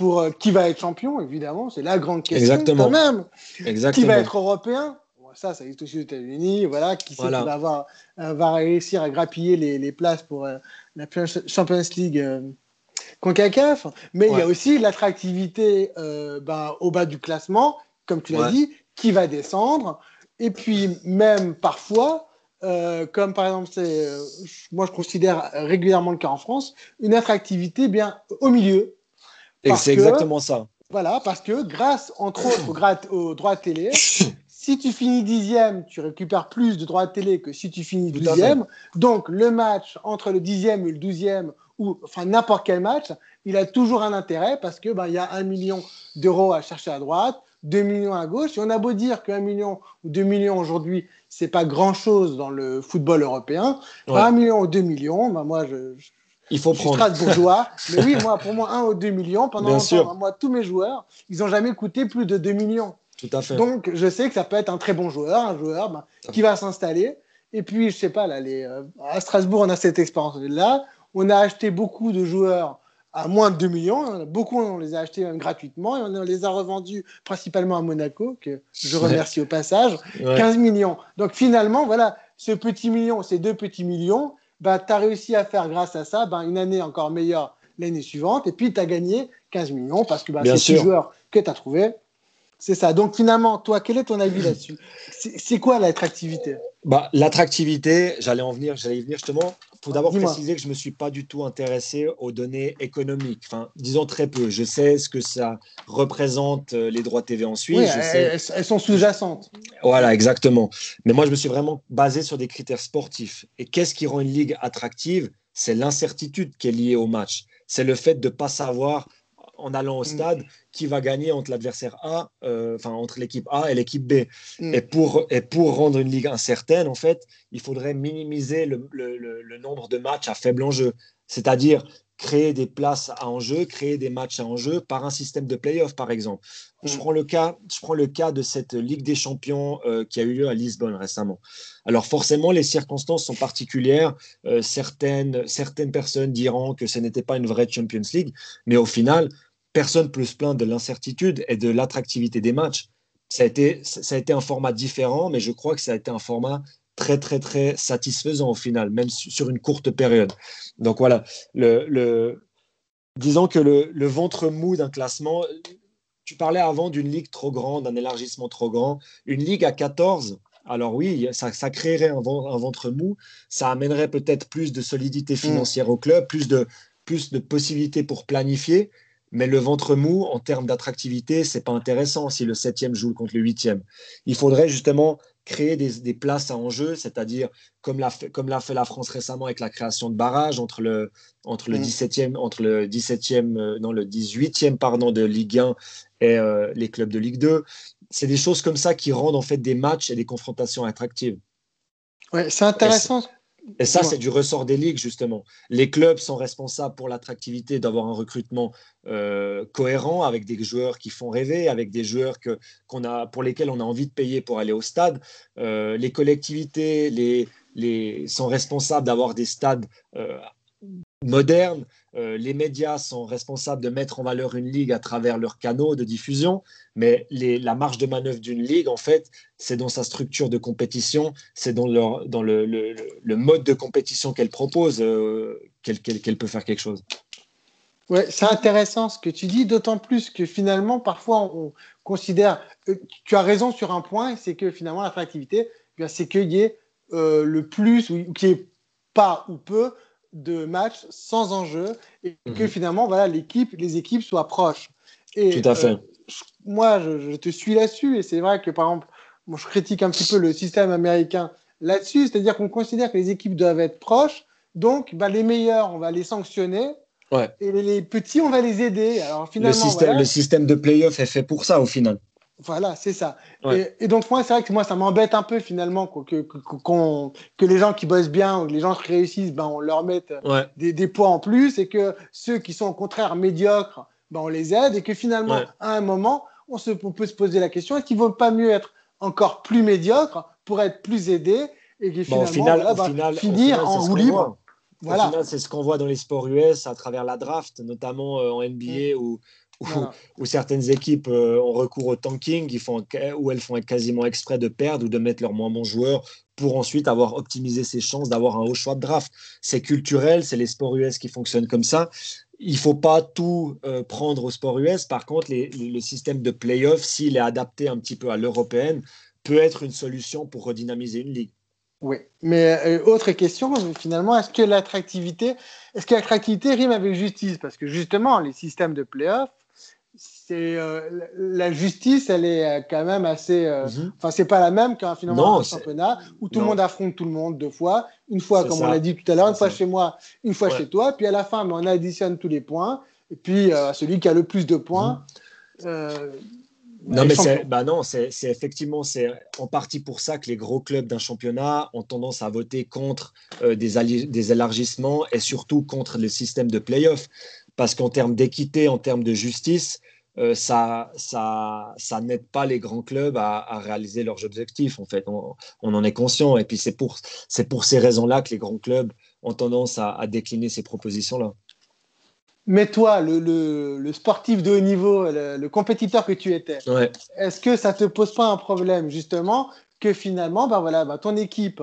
pour euh, qui va être champion, évidemment, c'est la grande question Exactement. quand même. Exactement. Qui va être européen? Ça, ça existe aussi aux États-Unis. Voilà, qui sait Voilà. qui va, avoir, euh, va réussir à grappiller les, les places pour euh, la Champions League euh, CONCACAF. Mais il y a aussi l'attractivité euh, ben, au bas du classement, comme tu l'as Ouais. dit, qui va descendre. Et puis, même parfois, comme par exemple, c'est, moi je considère régulièrement le cas en France, une attractivité bien au milieu. C'est exactement ça. Voilà, parce que grâce, entre autres, au, grat- au droit de télé, si tu finis dixième, tu récupères plus de droits de télé que si tu finis douzième. Donc, le match entre le dixième et le douzième, ou enfin n'importe quel match, il a toujours un intérêt parce que ben, il y a un million d'euros à chercher à droite, 2 millions à gauche. Et on a beau dire qu'un million ou 2 millions aujourd'hui, c'est pas grand-chose dans le football européen. Ouais. 1 million ou 2 millions, ben, moi, je- Il faut prendre. Strasbourgeois. mais oui, moi, pour moi, 1 ou 2 millions, pendant longtemps, moi, tous mes joueurs, ils n'ont jamais coûté plus de 2 millions. Tout à fait. Donc, je sais que ça peut être un très bon joueur, un joueur ben, qui va s'installer. Et puis, je sais pas, là, les, euh, à Strasbourg, on a cette expérience-là. On a acheté beaucoup de joueurs à moins de 2 millions. Beaucoup, on les a achetés gratuitement et on les a revendus principalement à Monaco, que je Ouais. remercie au passage, Ouais. 15 millions. Donc, finalement, voilà, ce petit million, ces deux petits millions, bah, tu as réussi à faire grâce à ça ben, une année encore meilleure l'année suivante. Et puis, tu as gagné 15 millions parce que bah, Bien ces six sûr. joueurs que tu as trouvés, c'est ça. Donc, finalement, toi, quel est ton avis là-dessus? C'est c'est quoi l'attractivité? Bah, L'attractivité, j'allais en venir, j'allais y venir justement. Faut d'abord préciser que je ne me suis pas du tout intéressé aux données économiques. Enfin, disons très peu. Je sais ce que ça représente euh, les droits TV en Suisse. Oui, je elles, sais... elles- elles sont sous-jacentes. Voilà, exactement. Mais moi, je me suis vraiment basé sur des critères sportifs. Et qu'est-ce qui rend une ligue attractive? C'est l'incertitude qui est liée au match. C'est le fait de ne pas savoir, en allant au Mm. stade, qui va gagner entre l'adversaire A, euh, enfin entre l'équipe A et l'équipe B. Mm. Et, pour, et pour rendre une ligue incertaine, en fait, il faudrait minimiser le, le- le- le nombre de matchs à faible enjeu. C'est-à-dire créer des places à enjeu, créer des matchs à enjeu par un système de play-off, par exemple. Je, prends le cas, je prends le cas de cette Ligue des Champions euh, qui a eu lieu à Lisbonne récemment. Alors forcément, les circonstances sont particulières. Euh, certaines, certaines personnes diront que ce n'était pas une vraie Champions League, mais au final, personne ne peut se plaindre de l'incertitude et de l'attractivité des matchs. Ça a, été, ça a été un format différent, mais je crois que ça a été un format très, très, très satisfaisant au final, même sur une courte période. Donc voilà, le, disons que le, ventre mou d'un classement, tu parlais avant d'une ligue trop grande, d'un élargissement trop grand. Une ligue à 14, alors oui, ça, ça créerait un, ventre mou, ça amènerait peut-être plus de solidité financière au club, plus de, plus de possibilités pour planifier. Mais le ventre mou, en termes d'attractivité, c'est pas intéressant si le septième joue contre le huitième. Il faudrait justement créer des, places à enjeu, c'est-à-dire comme l'a fait, comme l'a fait la France récemment avec la création de barrages entre le entre le 17e mm. entre le 17e euh, non le 18e pardon de Ligue 1 et euh, les clubs de Ligue 2. C'est des choses comme ça qui rendent en fait des matchs et des confrontations attractives. Ouais, c'est intéressant. Et ça, c'est du ressort des ligues, justement. Les clubs sont responsables pour l'attractivité d'avoir un recrutement euh, cohérent avec des joueurs qui font rêver, avec des joueurs que, qu'on a, pour lesquels on a envie de payer pour aller au stade. Euh, les collectivités les, les, sont responsables d'avoir des stades euh, modernes. Euh, les médias sont responsables de mettre en valeur une ligue à travers leurs canaux de diffusion, mais la marge de manœuvre d'une ligue, en fait, c'est dans sa structure de compétition, c'est dans, le, mode de compétition qu'elle propose euh, qu'elle peut faire quelque chose. Ouais, c'est intéressant ce que tu dis, d'autant plus que finalement, parfois, on considère. Euh, tu as raison sur un point, c'est que finalement, l'attractivité, eh c'est qu'il y ait le plus, ou qu'il n'y ait pas ou peu de matchs sans enjeu et que mhm. finalement voilà l'équipe les équipes soient proches. Et, tout à fait. euh, moi je, te suis là-dessus et c'est vrai que par exemple moi, je critique un petit peu le système américain là-dessus c'est-à-dire qu'on considère que les équipes doivent être proches. Donc bah, les meilleurs on va les sanctionner et les, petits on va les aider. Alors finalement le système, le système de playoff est fait pour ça au final voilà, c'est ça. Et, donc, moi, c'est vrai que moi, ça m'embête un peu finalement que, que, les gens qui bossent bien ou les gens qui réussissent, ben, on leur mette des, poids en plus et que ceux qui sont au contraire médiocres, ben, on les aide et que finalement, à un moment, on, se, peut se poser la question est-ce qu'il ne vaut pas mieux être encore plus médiocre pour être plus aidé et que finalement, ben, finir en roue libre voilà. c'est ce qu'on voit dans les sports US à travers la draft, notamment euh, en NBA mm. où où, certaines équipes euh, ont recours au tanking, ils font, où elles font quasiment exprès de perdre ou de mettre leurs moins bons joueurs pour ensuite avoir optimisé ses chances d'avoir un haut choix de draft. C'est culturel, c'est les sports US qui fonctionnent comme ça. Il ne faut pas tout euh, prendre au sport US. Par contre, le système de playoff, s'il est adapté un petit peu à l'européenne, peut être une solution pour redynamiser une ligue. Oui, mais euh, autre question, finalement, est-ce que l'attractivité, est-ce que l'attractivité rime avec justice? Parce que justement, les systèmes de playoff, c'est euh, la justice, elle est euh, quand même assez. Euh, mhm. Enfin, c'est pas la même qu'un finalement championnat où tout le monde affronte tout le monde deux fois, une fois comme on l'a dit tout à l'heure, une fois chez moi, une fois chez toi, puis à la fin, on additionne tous les points, et puis celui qui a le plus de points. Mhm. non, mais c'est, bah non, c'est, effectivement c'est en partie pour ça que les gros clubs d'un championnat ont tendance à voter contre des, des élargissements et surtout contre le système de play-off. Parce qu'en termes d'équité, en termes de justice, euh, ça, ça, ça n'aide pas les grands clubs à, réaliser leurs objectifs. En fait, on, en est conscient. Et puis c'est pour, c'est pour ces raisons-là que les grands clubs ont tendance à, décliner ces propositions-là. Mais toi, le, le, sportif de haut niveau, le, compétiteur que tu étais, est-ce que ça te pose pas un problème justement que finalement, ben voilà, ben ton équipe,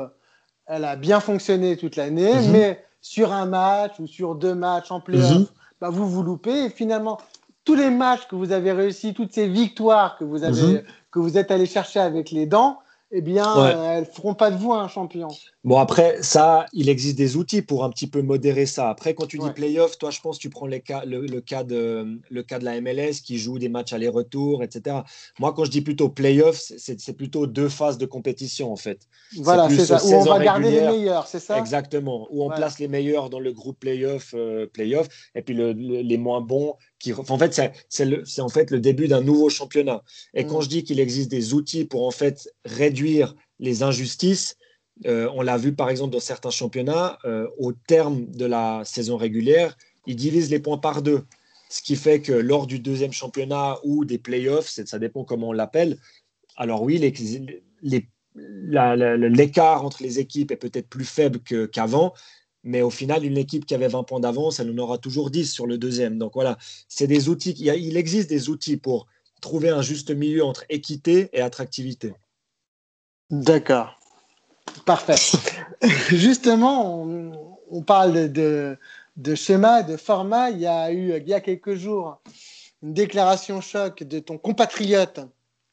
elle a bien fonctionné toute l'année, mhm. mais sur un match ou sur deux matchs en playoff, ben vous vous loupez et finalement tous les matchs que vous avez réussi, toutes ces victoires que vous, avez, mhm. que vous êtes allé chercher avec les dents, eh bien, euh, elles ne feront pas de vous un champion. Bon, après, ça, il existe des outils pour un petit peu modérer ça. Après, quand tu dis playoff, toi, je pense que tu prends les cas, le, cas de, le cas de la MLS qui joue des matchs aller-retour, etc. Moi, quand je dis plutôt playoff, c'est plutôt deux phases de compétition, en fait. Voilà, c'est ça. Où on va garder les meilleurs, c'est ça? Exactement. Où on place les meilleurs dans le groupe playoff, euh, playoff et puis les moins bons qui. En fait, c'est en fait le début d'un nouveau championnat. Et quand mm. je dis qu'il existe des outils pour en fait réduire les injustices, Euh, on l'a vu par exemple dans certains championnats, euh, au terme de la saison régulière, ils divisent les points par deux. Ce qui fait que lors du deuxième championnat ou des playoffs, ça dépend comment on l'appelle, alors oui, l'écart entre les équipes est peut-être plus faible qu'avant, mais au final, une équipe qui avait 20 points d'avance, elle en aura toujours 10 sur le deuxième. Donc voilà, c'est des outils, il existe des outils pour trouver un juste milieu entre équité et attractivité. D'accord. Parfait. Justement, on, parle de, de, schéma, de format. Il y a eu, il y a quelques jours, une déclaration choc de ton compatriote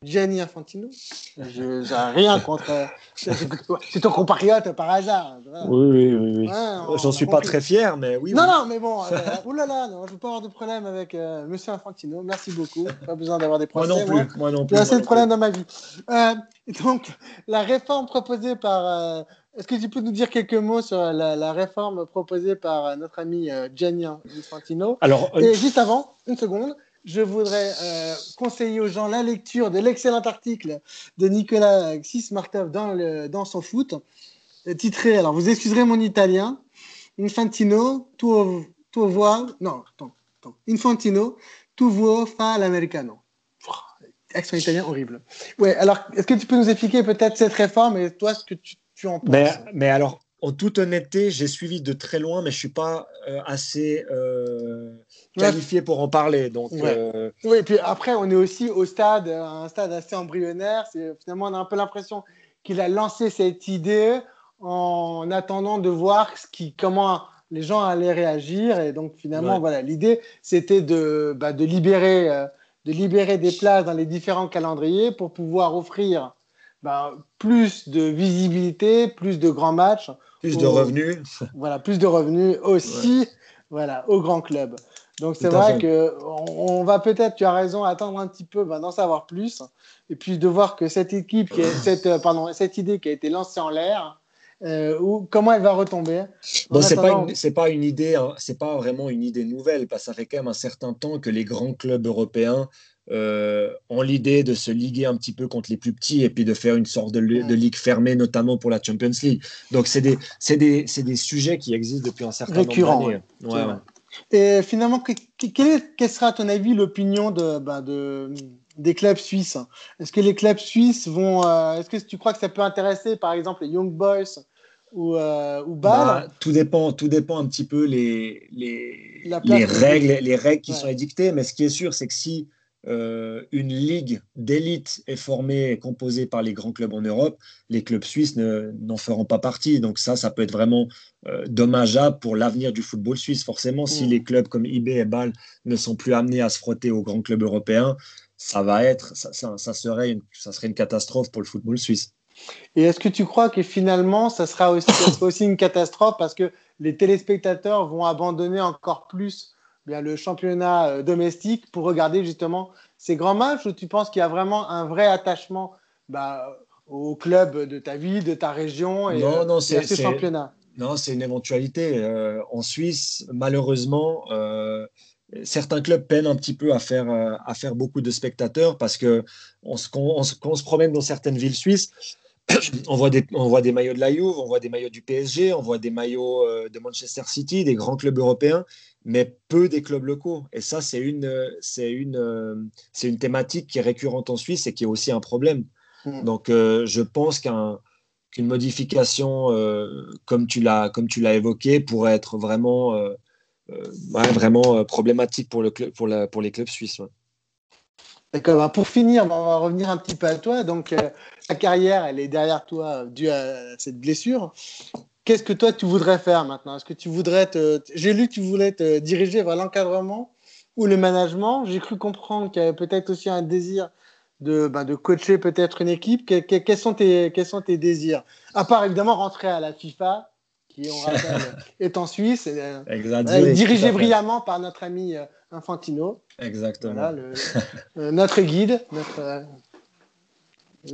Gianni Infantino. Je n'ai rien contre. C'est ton compatriote par hasard. Oui, oui, oui. oui. J'en suis pas très fier, mais oui. Non, non, mais bon. Euh, oulala, non, je ne veux pas avoir de problème avec euh, Monsieur Infantino. Merci beaucoup. Pas besoin d'avoir des problèmes. Moi non plus. Moi, non plus. J'ai assez de problèmes dans ma vie. Euh, donc, la réforme proposée par. Euh, est-ce que tu peux nous dire quelques mots sur la, la réforme proposée par notre ami Gianni Infantino? Alors, Et juste avant, une seconde je voudrais euh, conseiller aux gens la lecture de l'excellent article de Nicolas Xismartov dans, dans son foot, titré, alors vous excuserez mon italien, Infantino, tu, tu vois, non, attends, attends, Infantino, tu vois fa l'americano. Accent italien horrible. Ouais, alors est-ce que tu peux nous expliquer peut-être cette réforme et toi ce que tu, tu en penses? Mais, mais alors, en toute honnêteté, j'ai suivi de très loin, mais je ne suis pas euh, assez euh, qualifié pour en parler. Donc, euh, Oui, et puis après, on est aussi au stade, un stade assez embryonnaire. Finalement, on a un peu l'impression qu'il a lancé cette idée en attendant de voir ce qui, comment les gens allaient réagir. Et donc, finalement, voilà, l'idée, c'était de, bah, de, libérer, de libérer des places dans les différents calendriers pour pouvoir offrir bah, plus de visibilité, plus de grands matchs plus de revenus. Voilà, plus de revenus aussi voilà, au grand club. Donc c'est vrai que on, va peut-être, tu as raison, attendre un petit peu, ben, d'en savoir plus, et puis de voir que cette équipe, qui cette, euh, pardon, cette idée qui a été lancée en l'air, euh, ou comment elle va retomber? Bon, c'est pas c'est pas une idée, hein, c'est pas vraiment une idée nouvelle, parce que ça fait quand même un certain temps que les grands clubs européens euh, ont l'idée de se liguer un petit peu contre les plus petits et puis de faire une sorte de, ligue fermée, notamment pour la Champions League. Donc, c'est des, des, des, sujets qui existent depuis un certain nombre d'années. Et finalement, quelle, sera à ton avis l'opinion de, bah, de, des clubs suisses? Est-ce que les clubs suisses vont. Euh, est-ce que tu crois que ça peut intéresser, par exemple, les Young Boys ou, euh, ou bah, tout, dépend, tout dépend un petit peu les, les, les règles, les règles qui sont édictées. Mais ce qui est sûr, c'est que si euh, une ligue d'élite est formée et composée par les grands clubs en Europe, les clubs suisses n'en feront pas partie. Donc ça, ça peut être vraiment euh, dommageable pour l'avenir du football suisse. Forcément, si mm. les clubs comme IB et Bâle ne sont plus amenés à se frotter aux grands clubs européens, ça va être, ça, serait, une, ça serait une catastrophe pour le football suisse. Et est-ce que tu crois que finalement, ça sera aussi, ça sera aussi une catastrophe parce que les téléspectateurs vont abandonner encore plus bien le championnat euh, domestique pour regarder justement ces grands matchs ou tu penses qu'il y a vraiment un vrai attachement bah, au club de ta ville, de ta région et, non, non, euh, à ce championnat? Non, c'est une éventualité. Euh, en Suisse, malheureusement, certains clubs peinent un petit peu à faire, à faire beaucoup de spectateurs parce que on se, on, se promène dans certaines villes suisses, on voit, des, on voit des maillots de la Juve, on voit des maillots du PSG, on voit des maillots de Manchester City, des grands clubs européens mais peu des clubs locaux. Et ça, c'est une, c'est une, c'est une thématique qui est récurrente en Suisse et qui est aussi un problème. Hmm. Donc, euh, je pense qu'un, qu'une modification, euh, comme tu l'as, comme tu l'as évoqué, pourrait être vraiment, euh, vraiment problématique pour, le club, pour, la, pour les clubs suisses. Bah, pour finir, on va revenir un petit peu à toi. Donc, ta carrière, elle est derrière toi due à cette blessure. Qu'est-ce que toi tu voudrais faire maintenant? Est-ce que tu voudrais te. J'ai lu que tu voulais te diriger vers l'encadrement ou le management. J'ai cru comprendre qu'il y avait peut-être aussi un désir de, de coacher peut-être une équipe. quels sont tes désirs? À part évidemment rentrer à la FIFA, qui on rappelle est en Suisse, euh, dirigé brillamment par notre ami euh, Infantino. Exactement. Euh, notre guide, notre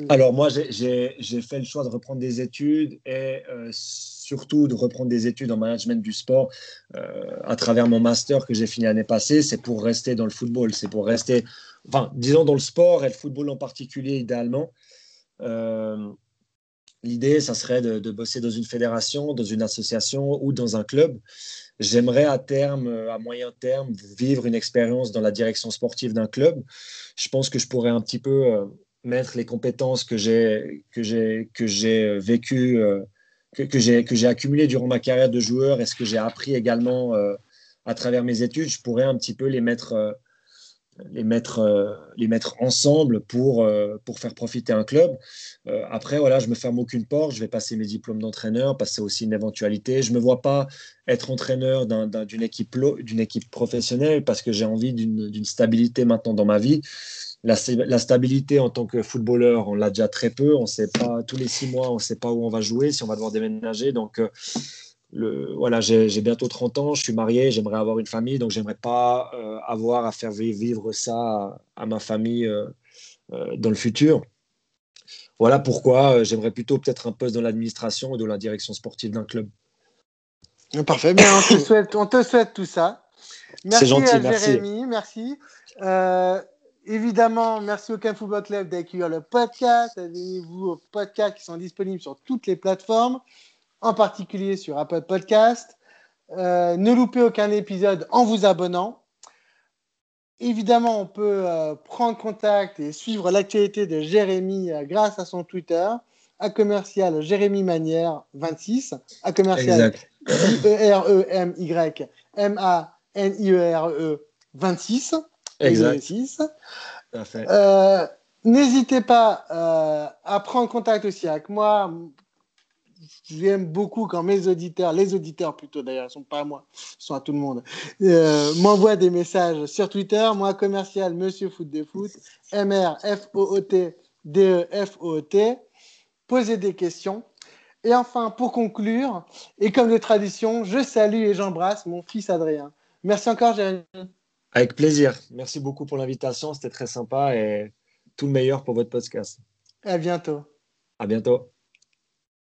alors moi, j'ai fait le choix de reprendre des études et surtout de reprendre des études en management du sport à travers mon master que j'ai fini l'année passée. C'est pour rester dans le football, c'est pour rester, enfin, disons dans le sport et le football en particulier idéalement. Euh, l'idée, ça serait de, bosser dans une fédération, dans une association ou dans un club. J'aimerais à terme, à moyen terme, vivre une expérience dans la direction sportive d'un club. Je pense que je pourrais un petit peu euh, mettre les compétences que j'ai que j'ai que j'ai euh, que, que j'ai que j'ai accumulées durant ma carrière de joueur et ce que j'ai appris également euh, à travers mes études, je pourrais un petit peu les mettre les mettre, euh, les mettre ensemble pour, euh, pour faire profiter un club. Euh, après, voilà, je me ferme aucune porte. Je vais passer mes diplômes d'entraîneur c'est aussi une éventualité. Je ne me vois pas être entraîneur d'une équipe, équipe professionnelle parce que j'ai envie d'une stabilité maintenant dans ma vie. La, la, stabilité en tant que footballeur, on l'a déjà très peu. On sait pas, tous les six mois, on ne sait pas où on va jouer, si on va devoir déménager. Donc, le, voilà, j'ai bientôt 30 ans, je suis marié, j'aimerais avoir une famille, donc j'aimerais pas euh, avoir à faire vivre ça à, ma famille euh, euh, dans le futur. Voilà pourquoi j'aimerais plutôt peut-être un poste dans l'administration ou dans la direction sportive d'un club. Parfait, bien, on, te souhaite, on te souhaite tout ça. Merci gentil, à Jérémy, merci. évidemment, merci au Camp Football Club d'accueillir le podcast. Abonnez-vous aux podcasts qui sont disponibles sur toutes les plateformes en particulier sur Apple Podcast. Euh, ne loupez aucun épisode en vous abonnant. Évidemment, on peut euh, prendre contact et suivre l'actualité de Jérémy euh, grâce à son Twitter, à commercial Jérémy Manière 26, à commercial I-E-R-E-M-Y M-A-N-I-E-R-E 26. Exact. N'hésitez pas à prendre contact aussi avec moi j'aime beaucoup quand mes auditeurs, les auditeurs plutôt d'ailleurs, ils sont pas à moi, ils sont à tout le monde, euh, m'envoient des messages sur Twitter, moi commercial Monsieur Foot de Foot, MR F O O T D E F O O T, poser des questions. Et enfin, pour conclure, et comme de tradition, je salue et j'embrasse mon fils Adrien. Merci encore, Jérémy. Avec plaisir. Merci beaucoup pour l'invitation. C'était très sympa et tout le meilleur pour votre podcast. À bientôt. À bientôt.